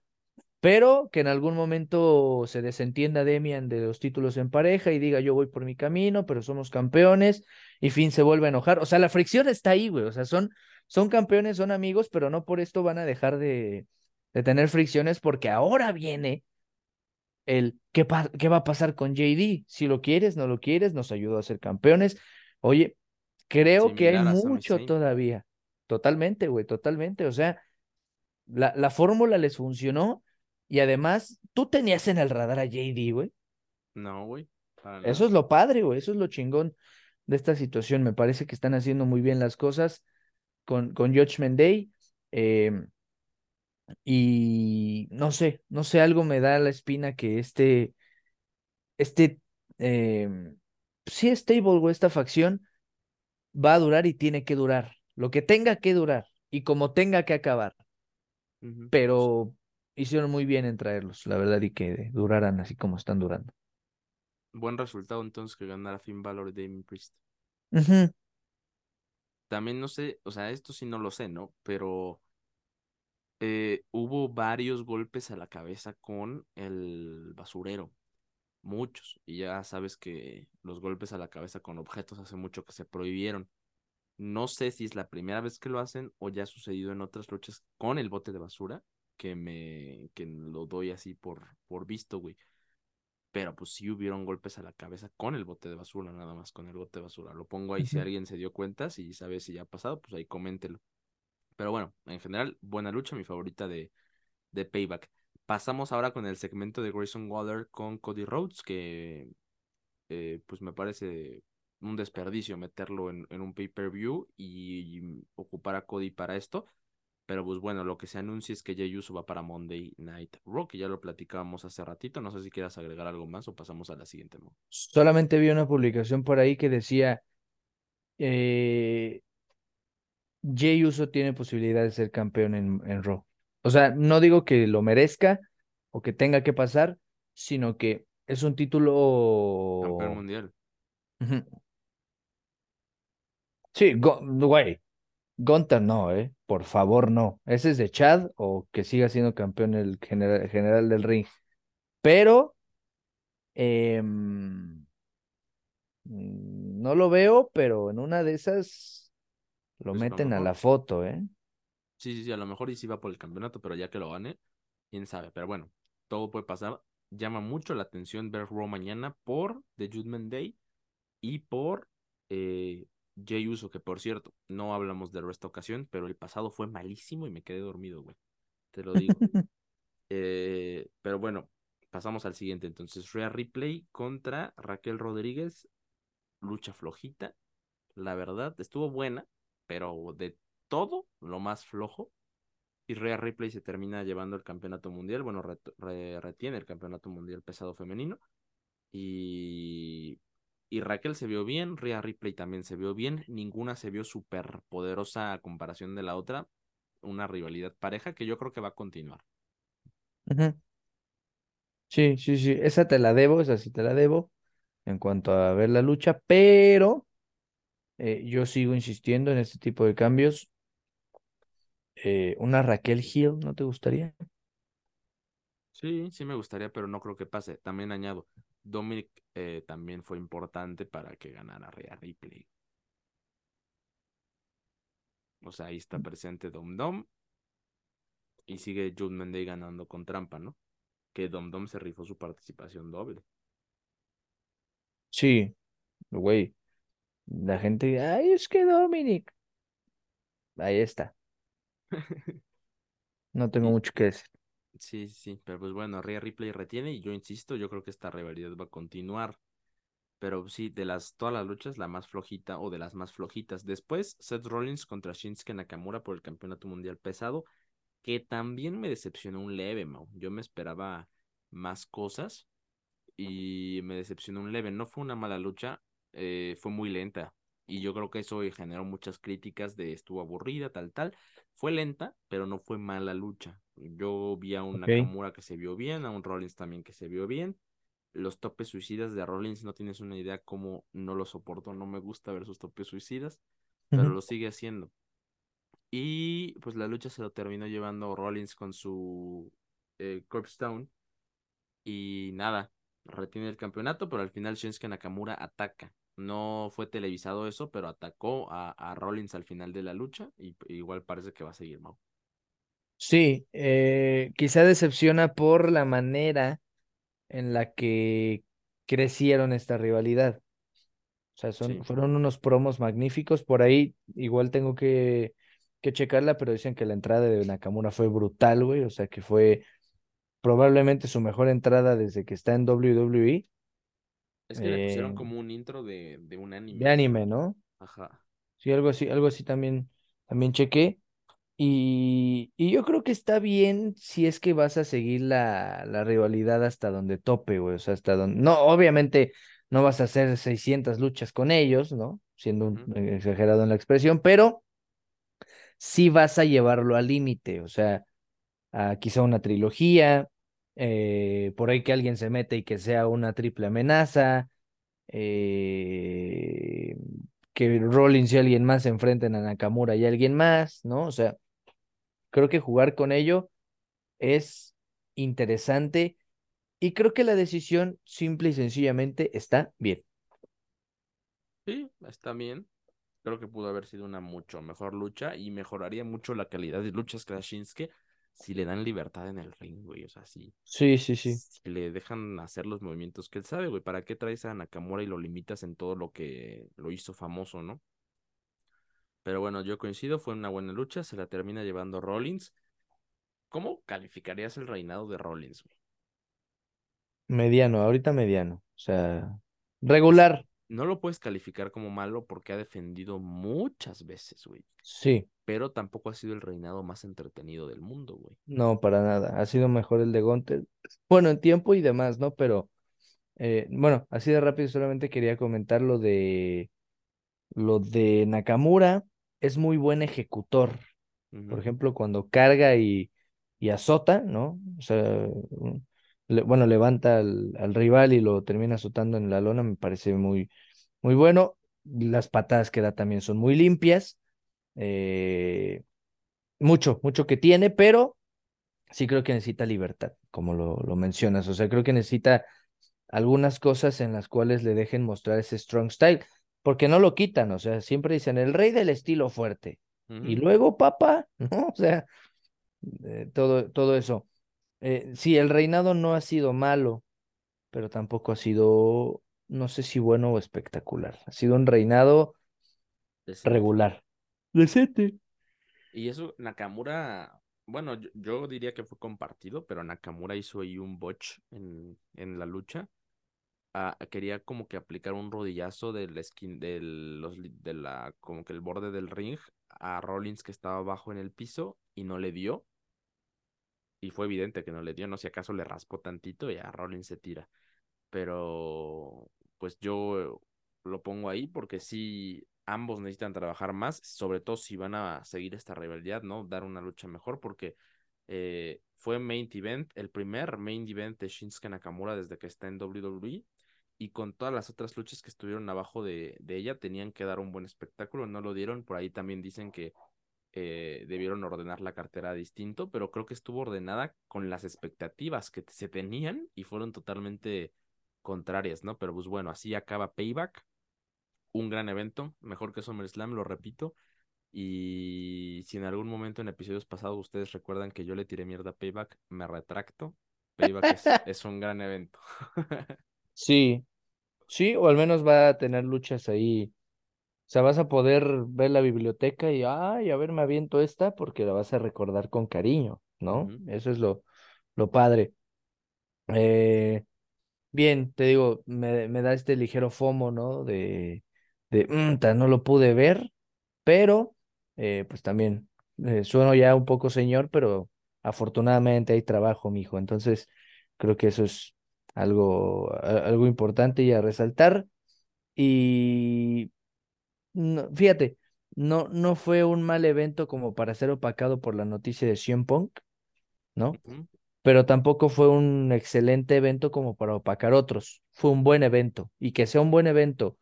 pero que en algún momento se desentienda Demian de los títulos en pareja y diga yo voy por mi camino, pero somos campeones y Finn se vuelve a enojar. O sea, la fricción está ahí, güey. O sea, son, son campeones, son amigos, pero no por esto van a dejar de, de tener fricciones porque ahora viene el ¿qué, qué va a pasar con JD, si lo quieres, no lo quieres, nos ayudó a ser campeones. Oye, creo que hay mucho todavía. Totalmente, güey, totalmente. O sea, la, la fórmula les funcionó y además tú tenías en el radar a JD, güey. No, güey. Eso es lo padre, güey. Eso es lo chingón de esta situación. Me parece que están haciendo muy bien las cosas con, con Judgment Day. Eh, y no sé, no sé, algo me da la espina que este, este, eh, sí, Stable, o esta facción va a durar y tiene que durar, lo que tenga que durar y como tenga que acabar. Pero hicieron muy bien en traerlos, la verdad, y que duraran así como están durando. Buen resultado entonces que ganara Finn Balor y Damien Priest. También no sé, o sea, esto sí no lo sé, ¿no? Pero eh, hubo varios golpes a la cabeza con el basurero. Muchos. Y ya sabes que los golpes a la cabeza con objetos hace mucho que se prohibieron. No sé si es la primera vez que lo hacen o ya ha sucedido en otras luchas con el bote de basura, que me que lo doy así por, por visto, güey. Pero pues sí hubieron golpes a la cabeza con el bote de basura, nada más con el bote de basura. Lo pongo ahí si alguien se dio cuenta, si sabe si ya ha pasado, pues ahí coméntelo. Pero bueno, en general, buena lucha, mi favorita de, de Payback. Pasamos ahora con el segmento de Grayson Waller con Cody Rhodes, que eh, pues me parece un desperdicio meterlo en, un pay-per-view y, ocupar a Cody para esto. Pero pues bueno, lo que se anuncia es que Jey Uso va para Monday Night Raw, que ya lo platicábamos hace ratito. No sé si quieras agregar algo más o pasamos a la siguiente. Solamente vi una publicación por ahí que decía eh, Jay Uso tiene posibilidad de ser campeón en, en Raw. O sea, no digo que lo merezca o que tenga que pasar, sino que es un título. Campeón mundial. Sí, güey. Gunter no, ¿eh? Por favor, no. Ese es de Chad o que siga siendo campeón el general, general del ring. Pero. Em, no lo veo, pero en una de esas lo pues, meten a, la foto, ¿eh? Sí, sí, sí, a lo mejor y sí va por el campeonato, pero ya que lo gane, quién sabe. Pero bueno, todo puede pasar. Llama mucho la atención ver Raw mañana por The Judgment Day y por eh, Jay Uso, que por cierto, no hablamos de esta ocasión, pero el pasado fue malísimo y me quedé dormido, güey. Te lo digo. Eh, pero bueno, pasamos al siguiente. Entonces, Rhea Ripley contra Raquel Rodríguez. Lucha flojita. La verdad, estuvo buena pero de todo lo más flojo. Y Rhea Ripley se termina llevando el campeonato mundial, bueno, retiene el campeonato mundial pesado femenino. Y, y Raquel se vio bien, Rhea Ripley también se vio bien, ninguna se vio súper poderosa a comparación de la otra. Una rivalidad pareja que yo creo que va a continuar. Sí, sí, sí, esa te la debo, esa sí te la debo en cuanto a ver la lucha, pero eh, yo sigo insistiendo en este tipo de cambios. Eh, una Raquel Hill, ¿no te gustaría? Sí, sí me gustaría, pero no creo que pase. También añado, Dominic eh, también fue importante para que ganara Rhea Ripley. O sea, ahí está presente Dom Dom y sigue Jude Mendey ganando con trampa, ¿no? Que Dom Dom se rifó su participación doble. Sí, güey. La gente, ay, es que Dominic. Ahí está. No tengo mucho que decir. sí, sí, pero pues bueno, Rhea Ripley retiene y yo insisto, yo creo que esta rivalidad va a continuar. Pero sí, de las todas las luchas, la más flojita o de las más flojitas. Después, Seth Rollins contra Shinsuke Nakamura por el campeonato mundial pesado, que también me decepcionó un leve, Mau. Yo me esperaba más cosas y me decepcionó un leve. No fue una mala lucha, eh, fue muy lenta. Y yo creo que eso generó muchas críticas de estuvo aburrida, tal, tal. Fue lenta, pero no fue mala lucha. Yo vi a un. Nakamura que se vio bien, a un Rollins también que se vio bien. Los topes suicidas de Rollins no tienes una idea cómo no lo soporto, no me gusta ver sus topes suicidas, pero lo sigue haciendo. Y pues la lucha se lo terminó llevando Rollins con su eh, y nada, retiene el campeonato, pero al final Shinsuke Nakamura ataca. No fue televisado eso, pero atacó a, a Rollins al final de la lucha y igual parece que va a seguir Mau. Sí, eh, quizá decepciona por la manera en la que crecieron esta rivalidad. O sea, son, Sí, fueron unos promos magníficos. Por ahí igual tengo que, que checarla, pero dicen que la entrada de Nakamura fue brutal, güey. O sea, que fue probablemente su mejor entrada desde que está en WWE. Es que le pusieron eh, como un intro de, de un de anime, anime, creo. ¿no? Ajá. Sí, algo así, algo así también, también chequé. Y, y yo creo que está bien si es que vas a seguir la, la rivalidad hasta donde tope, güey. O sea, hasta donde. No, obviamente no vas a hacer 600 luchas con ellos, ¿no? Siendo un, exagerado en la expresión, pero sí vas a llevarlo al límite. O sea, a quizá una trilogía, eh, por ahí que alguien se mete y que sea una triple amenaza, eh, que Rollins y alguien más se enfrenten a Nakamura y alguien más, ¿no? O sea, creo que jugar con ello es interesante y creo que la decisión simple y sencillamente está bien. Sí, está bien. Creo que pudo haber sido una mucho mejor lucha y mejoraría mucho la calidad de luchas Shinsuke si le dan libertad en el ring, güey. O sea, si, Sí, sí, sí. si le dejan hacer los movimientos que él sabe, güey. ¿Para qué traes a Nakamura y lo limitas en todo lo que lo hizo famoso, no? Pero bueno, yo coincido, fue una buena lucha, se la termina llevando Rollins. ¿Cómo calificarías el reinado de Rollins, güey? Mediano, ahorita mediano. O sea, regular, no lo puedes calificar como malo porque ha defendido muchas veces, güey. sí. Pero tampoco ha sido el reinado más entretenido del mundo, güey. No, para nada. Ha sido mejor el de Gunter. Bueno, en tiempo y demás, ¿no? Pero, eh, bueno, así de rápido solamente quería comentar lo de lo de Nakamura. Es muy buen ejecutor. Por ejemplo, cuando carga y, y azota, ¿no? O sea, un- le- bueno, levanta al, al rival y lo termina azotando en la lona, me parece muy, muy bueno. Las patadas que da también son muy limpias. Eh, mucho, mucho que tiene, pero sí creo que necesita libertad, como lo, lo mencionas. O sea, creo que necesita algunas cosas en las cuales le dejen mostrar ese strong style, porque no lo quitan, o sea, siempre dicen el rey del estilo fuerte. Y luego, papá, ¿no? O sea, eh, todo, todo eso. Eh, sí, el reinado no ha sido malo, pero tampoco ha sido, no sé si bueno o espectacular. Ha sido un reinado regular. Decente. Y eso, Nakamura, bueno, yo, diría que fue compartido, pero Nakamura hizo ahí un botch en, en la lucha. Ah, quería como que aplicar un rodillazo del skin, del, los, de la, como que el borde del ring a Rollins que estaba abajo en el piso y no le dio. Y fue evidente que no le dio, no si acaso le raspó tantito y a Rollins se tira. Pero pues yo lo pongo ahí porque sí, ambos necesitan trabajar más, sobre todo si van a seguir esta rivalidad, ¿no? Dar una lucha mejor porque Eh, fue main event, el primer main event de Shinsuke Nakamura desde que está en WWE. Y con todas las otras luchas que estuvieron abajo de, ella, tenían que dar un buen espectáculo. No lo dieron. Por ahí también dicen que eh, debieron ordenar la cartera distinto, pero creo que estuvo ordenada con las expectativas que se tenían y fueron totalmente contrarias, ¿no? Pero pues bueno, así acaba Payback, un gran evento, mejor que SummerSlam, lo repito. Y si en algún momento en episodios pasados ustedes recuerdan que yo le tiré mierda a Payback, me retracto. Payback es, es un gran evento. sí, sí, o al menos va a tener luchas ahí o sea, vas a poder ver la biblioteca y, ay, a ver, me aviento esta porque la vas a recordar con cariño, ¿no? Eso es lo, lo padre. Eh, bien, te digo, me, me, da este ligero fomo, ¿no? De, de, mm, no lo pude ver, pero, eh, pues también, eh, sueno ya un poco señor, pero afortunadamente hay trabajo, mijo. Entonces, creo que eso es algo, algo importante y a resaltar. Y no, fíjate, no, no fue un mal evento como para ser opacado por la noticia de CM Punk, ¿no? Pero tampoco fue un excelente evento como para opacar otros. Fue un buen evento. Y que sea un buen evento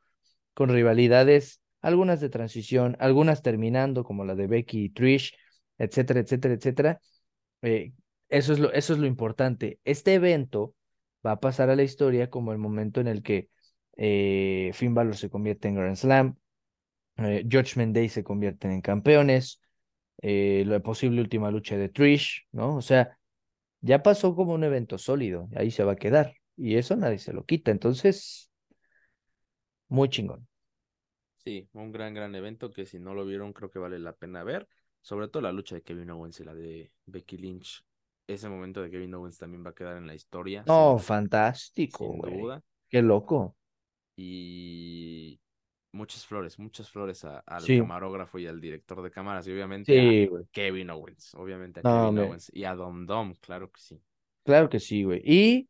con rivalidades, algunas de transición, algunas terminando, como la de Becky y Trish, etcétera, etcétera, etcétera. Eh, eso, es lo, eso es lo importante. Este evento va a pasar a la historia como el momento en el que eh, Finn Balor se convierte en Grand Slam, eh, Judgment Day se convierten en campeones, eh, la posible última lucha de Trish, ¿no? O sea, ya pasó como un evento sólido, ahí se va a quedar, y eso nadie se lo quita, entonces, muy chingón. Sí, un gran, gran evento que si no lo vieron creo que vale la pena ver, sobre todo la lucha de Kevin Owens y la de Becky Lynch. Ese momento de Kevin Owens también va a quedar en la historia. No, fantástico, sin duda. Qué loco. Y muchas flores, muchas flores al camarógrafo y al director de cámaras y obviamente a Kevin Owens, obviamente a Kevin Owens y a Dom Dom, claro que sí. Claro que sí, güey. Y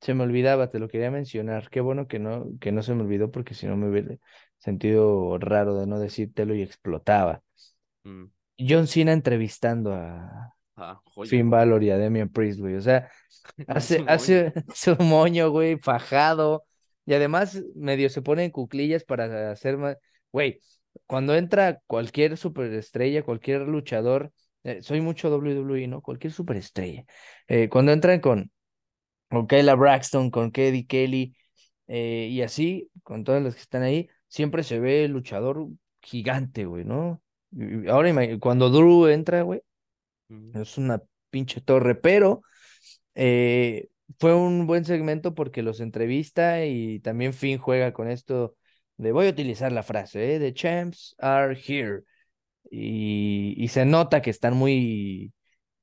se me olvidaba, te lo quería mencionar. Qué bueno que no, que no se me olvidó porque si no me hubiera sentido raro de no decírtelo y explotaba. Mm. John Cena entrevistando a ah, Finn Balor y a Damian Priest, güey. O sea, hace, hace, un moño, güey, fajado y además, medio se pone en cuclillas para hacer más. Güey, cuando entra cualquier superestrella, cualquier luchador, eh, soy mucho WWE, ¿no? Cualquier superestrella. Eh, cuando entran con, con Kayla Braxton, con Keddy Kelly eh, y así, con todas las que están ahí, siempre se ve el luchador gigante, güey, ¿no? ahora, cuando Drew entra, güey, es una pinche torre, pero eh, fue un buen segmento porque los entrevista y también Finn juega con esto de voy a utilizar la frase, ¿eh? The champs are here. Y, y se nota que están muy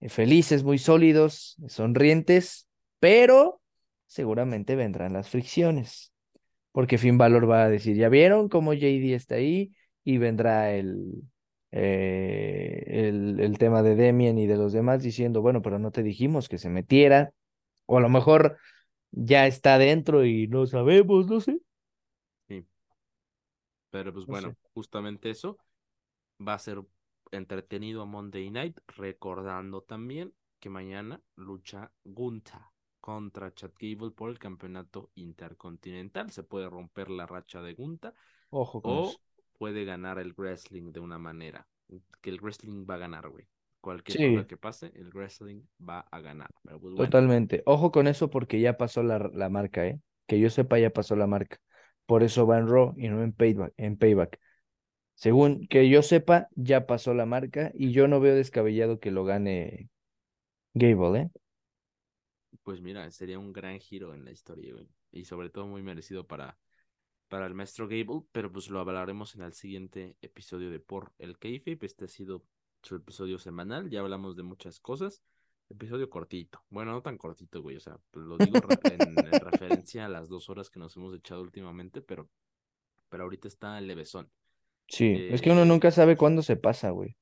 felices, muy sólidos, sonrientes, pero seguramente vendrán las fricciones. Porque Finn Balor va a decir, ya vieron cómo JD está ahí y vendrá el, eh, el, el tema de Demian y de los demás diciendo, bueno, pero no te dijimos que se metiera o a lo mejor ya está dentro y no sabemos, no sé. Sí. Pero pues bueno, justamente eso va a ser entretenido a Monday Night, recordando también que mañana lucha Gunta contra Chad Gable por el campeonato intercontinental. Se puede romper la racha de Gunta Ojo o puede ganar el wrestling de una manera. Que el wrestling va a ganar, güey cualquier cosa que pase, el wrestling va a ganar. Pues, Totalmente. Ojo con eso porque ya pasó la, la, marca, ¿eh? Que yo sepa, ya pasó la marca. Por eso va en Raw y no en Payback. En payback. Según que yo sepa, ya pasó la marca y yo no veo descabellado que lo gane Gable, ¿eh? Pues mira, sería un gran giro en la historia, güey. Y sobre todo muy merecido para, para el maestro Gable, pero pues lo hablaremos en el siguiente episodio de Por el Kayfabe. Este ha sido su episodio semanal. Ya hablamos de muchas cosas. Episodio cortito. Bueno, no tan cortito, güey. O sea, pues, lo digo en, referencia a las dos horas que nos hemos echado últimamente, pero, pero ahorita está el levesón. Sí, es que uno eh, nunca sabe cuándo se pasa, güey.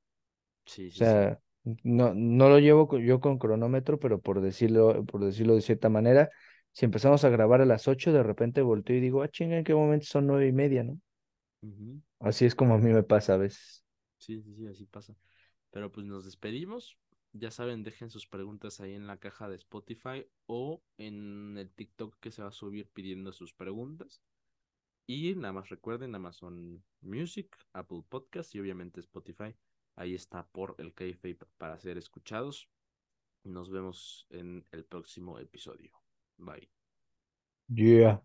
Sí, sí. O sea, no, no lo llevo yo con cronómetro, pero por decirlo, por decirlo de cierta manera, si empezamos a grabar a las 8, de repente volteo y digo, ah, chinga, ¿en qué momento son nueve y media, no? Así es como a mí me pasa a veces. Sí, sí, sí, así pasa. Pero pues nos despedimos. Ya saben, dejen sus preguntas ahí en la caja de Spotify o en el TikTok que se va a subir pidiendo sus preguntas. Y nada más recuerden Amazon Music, Apple Podcast y obviamente Spotify. Ahí está por el Kayfabe para ser escuchados. Nos vemos en el próximo episodio. Bye. Yeah.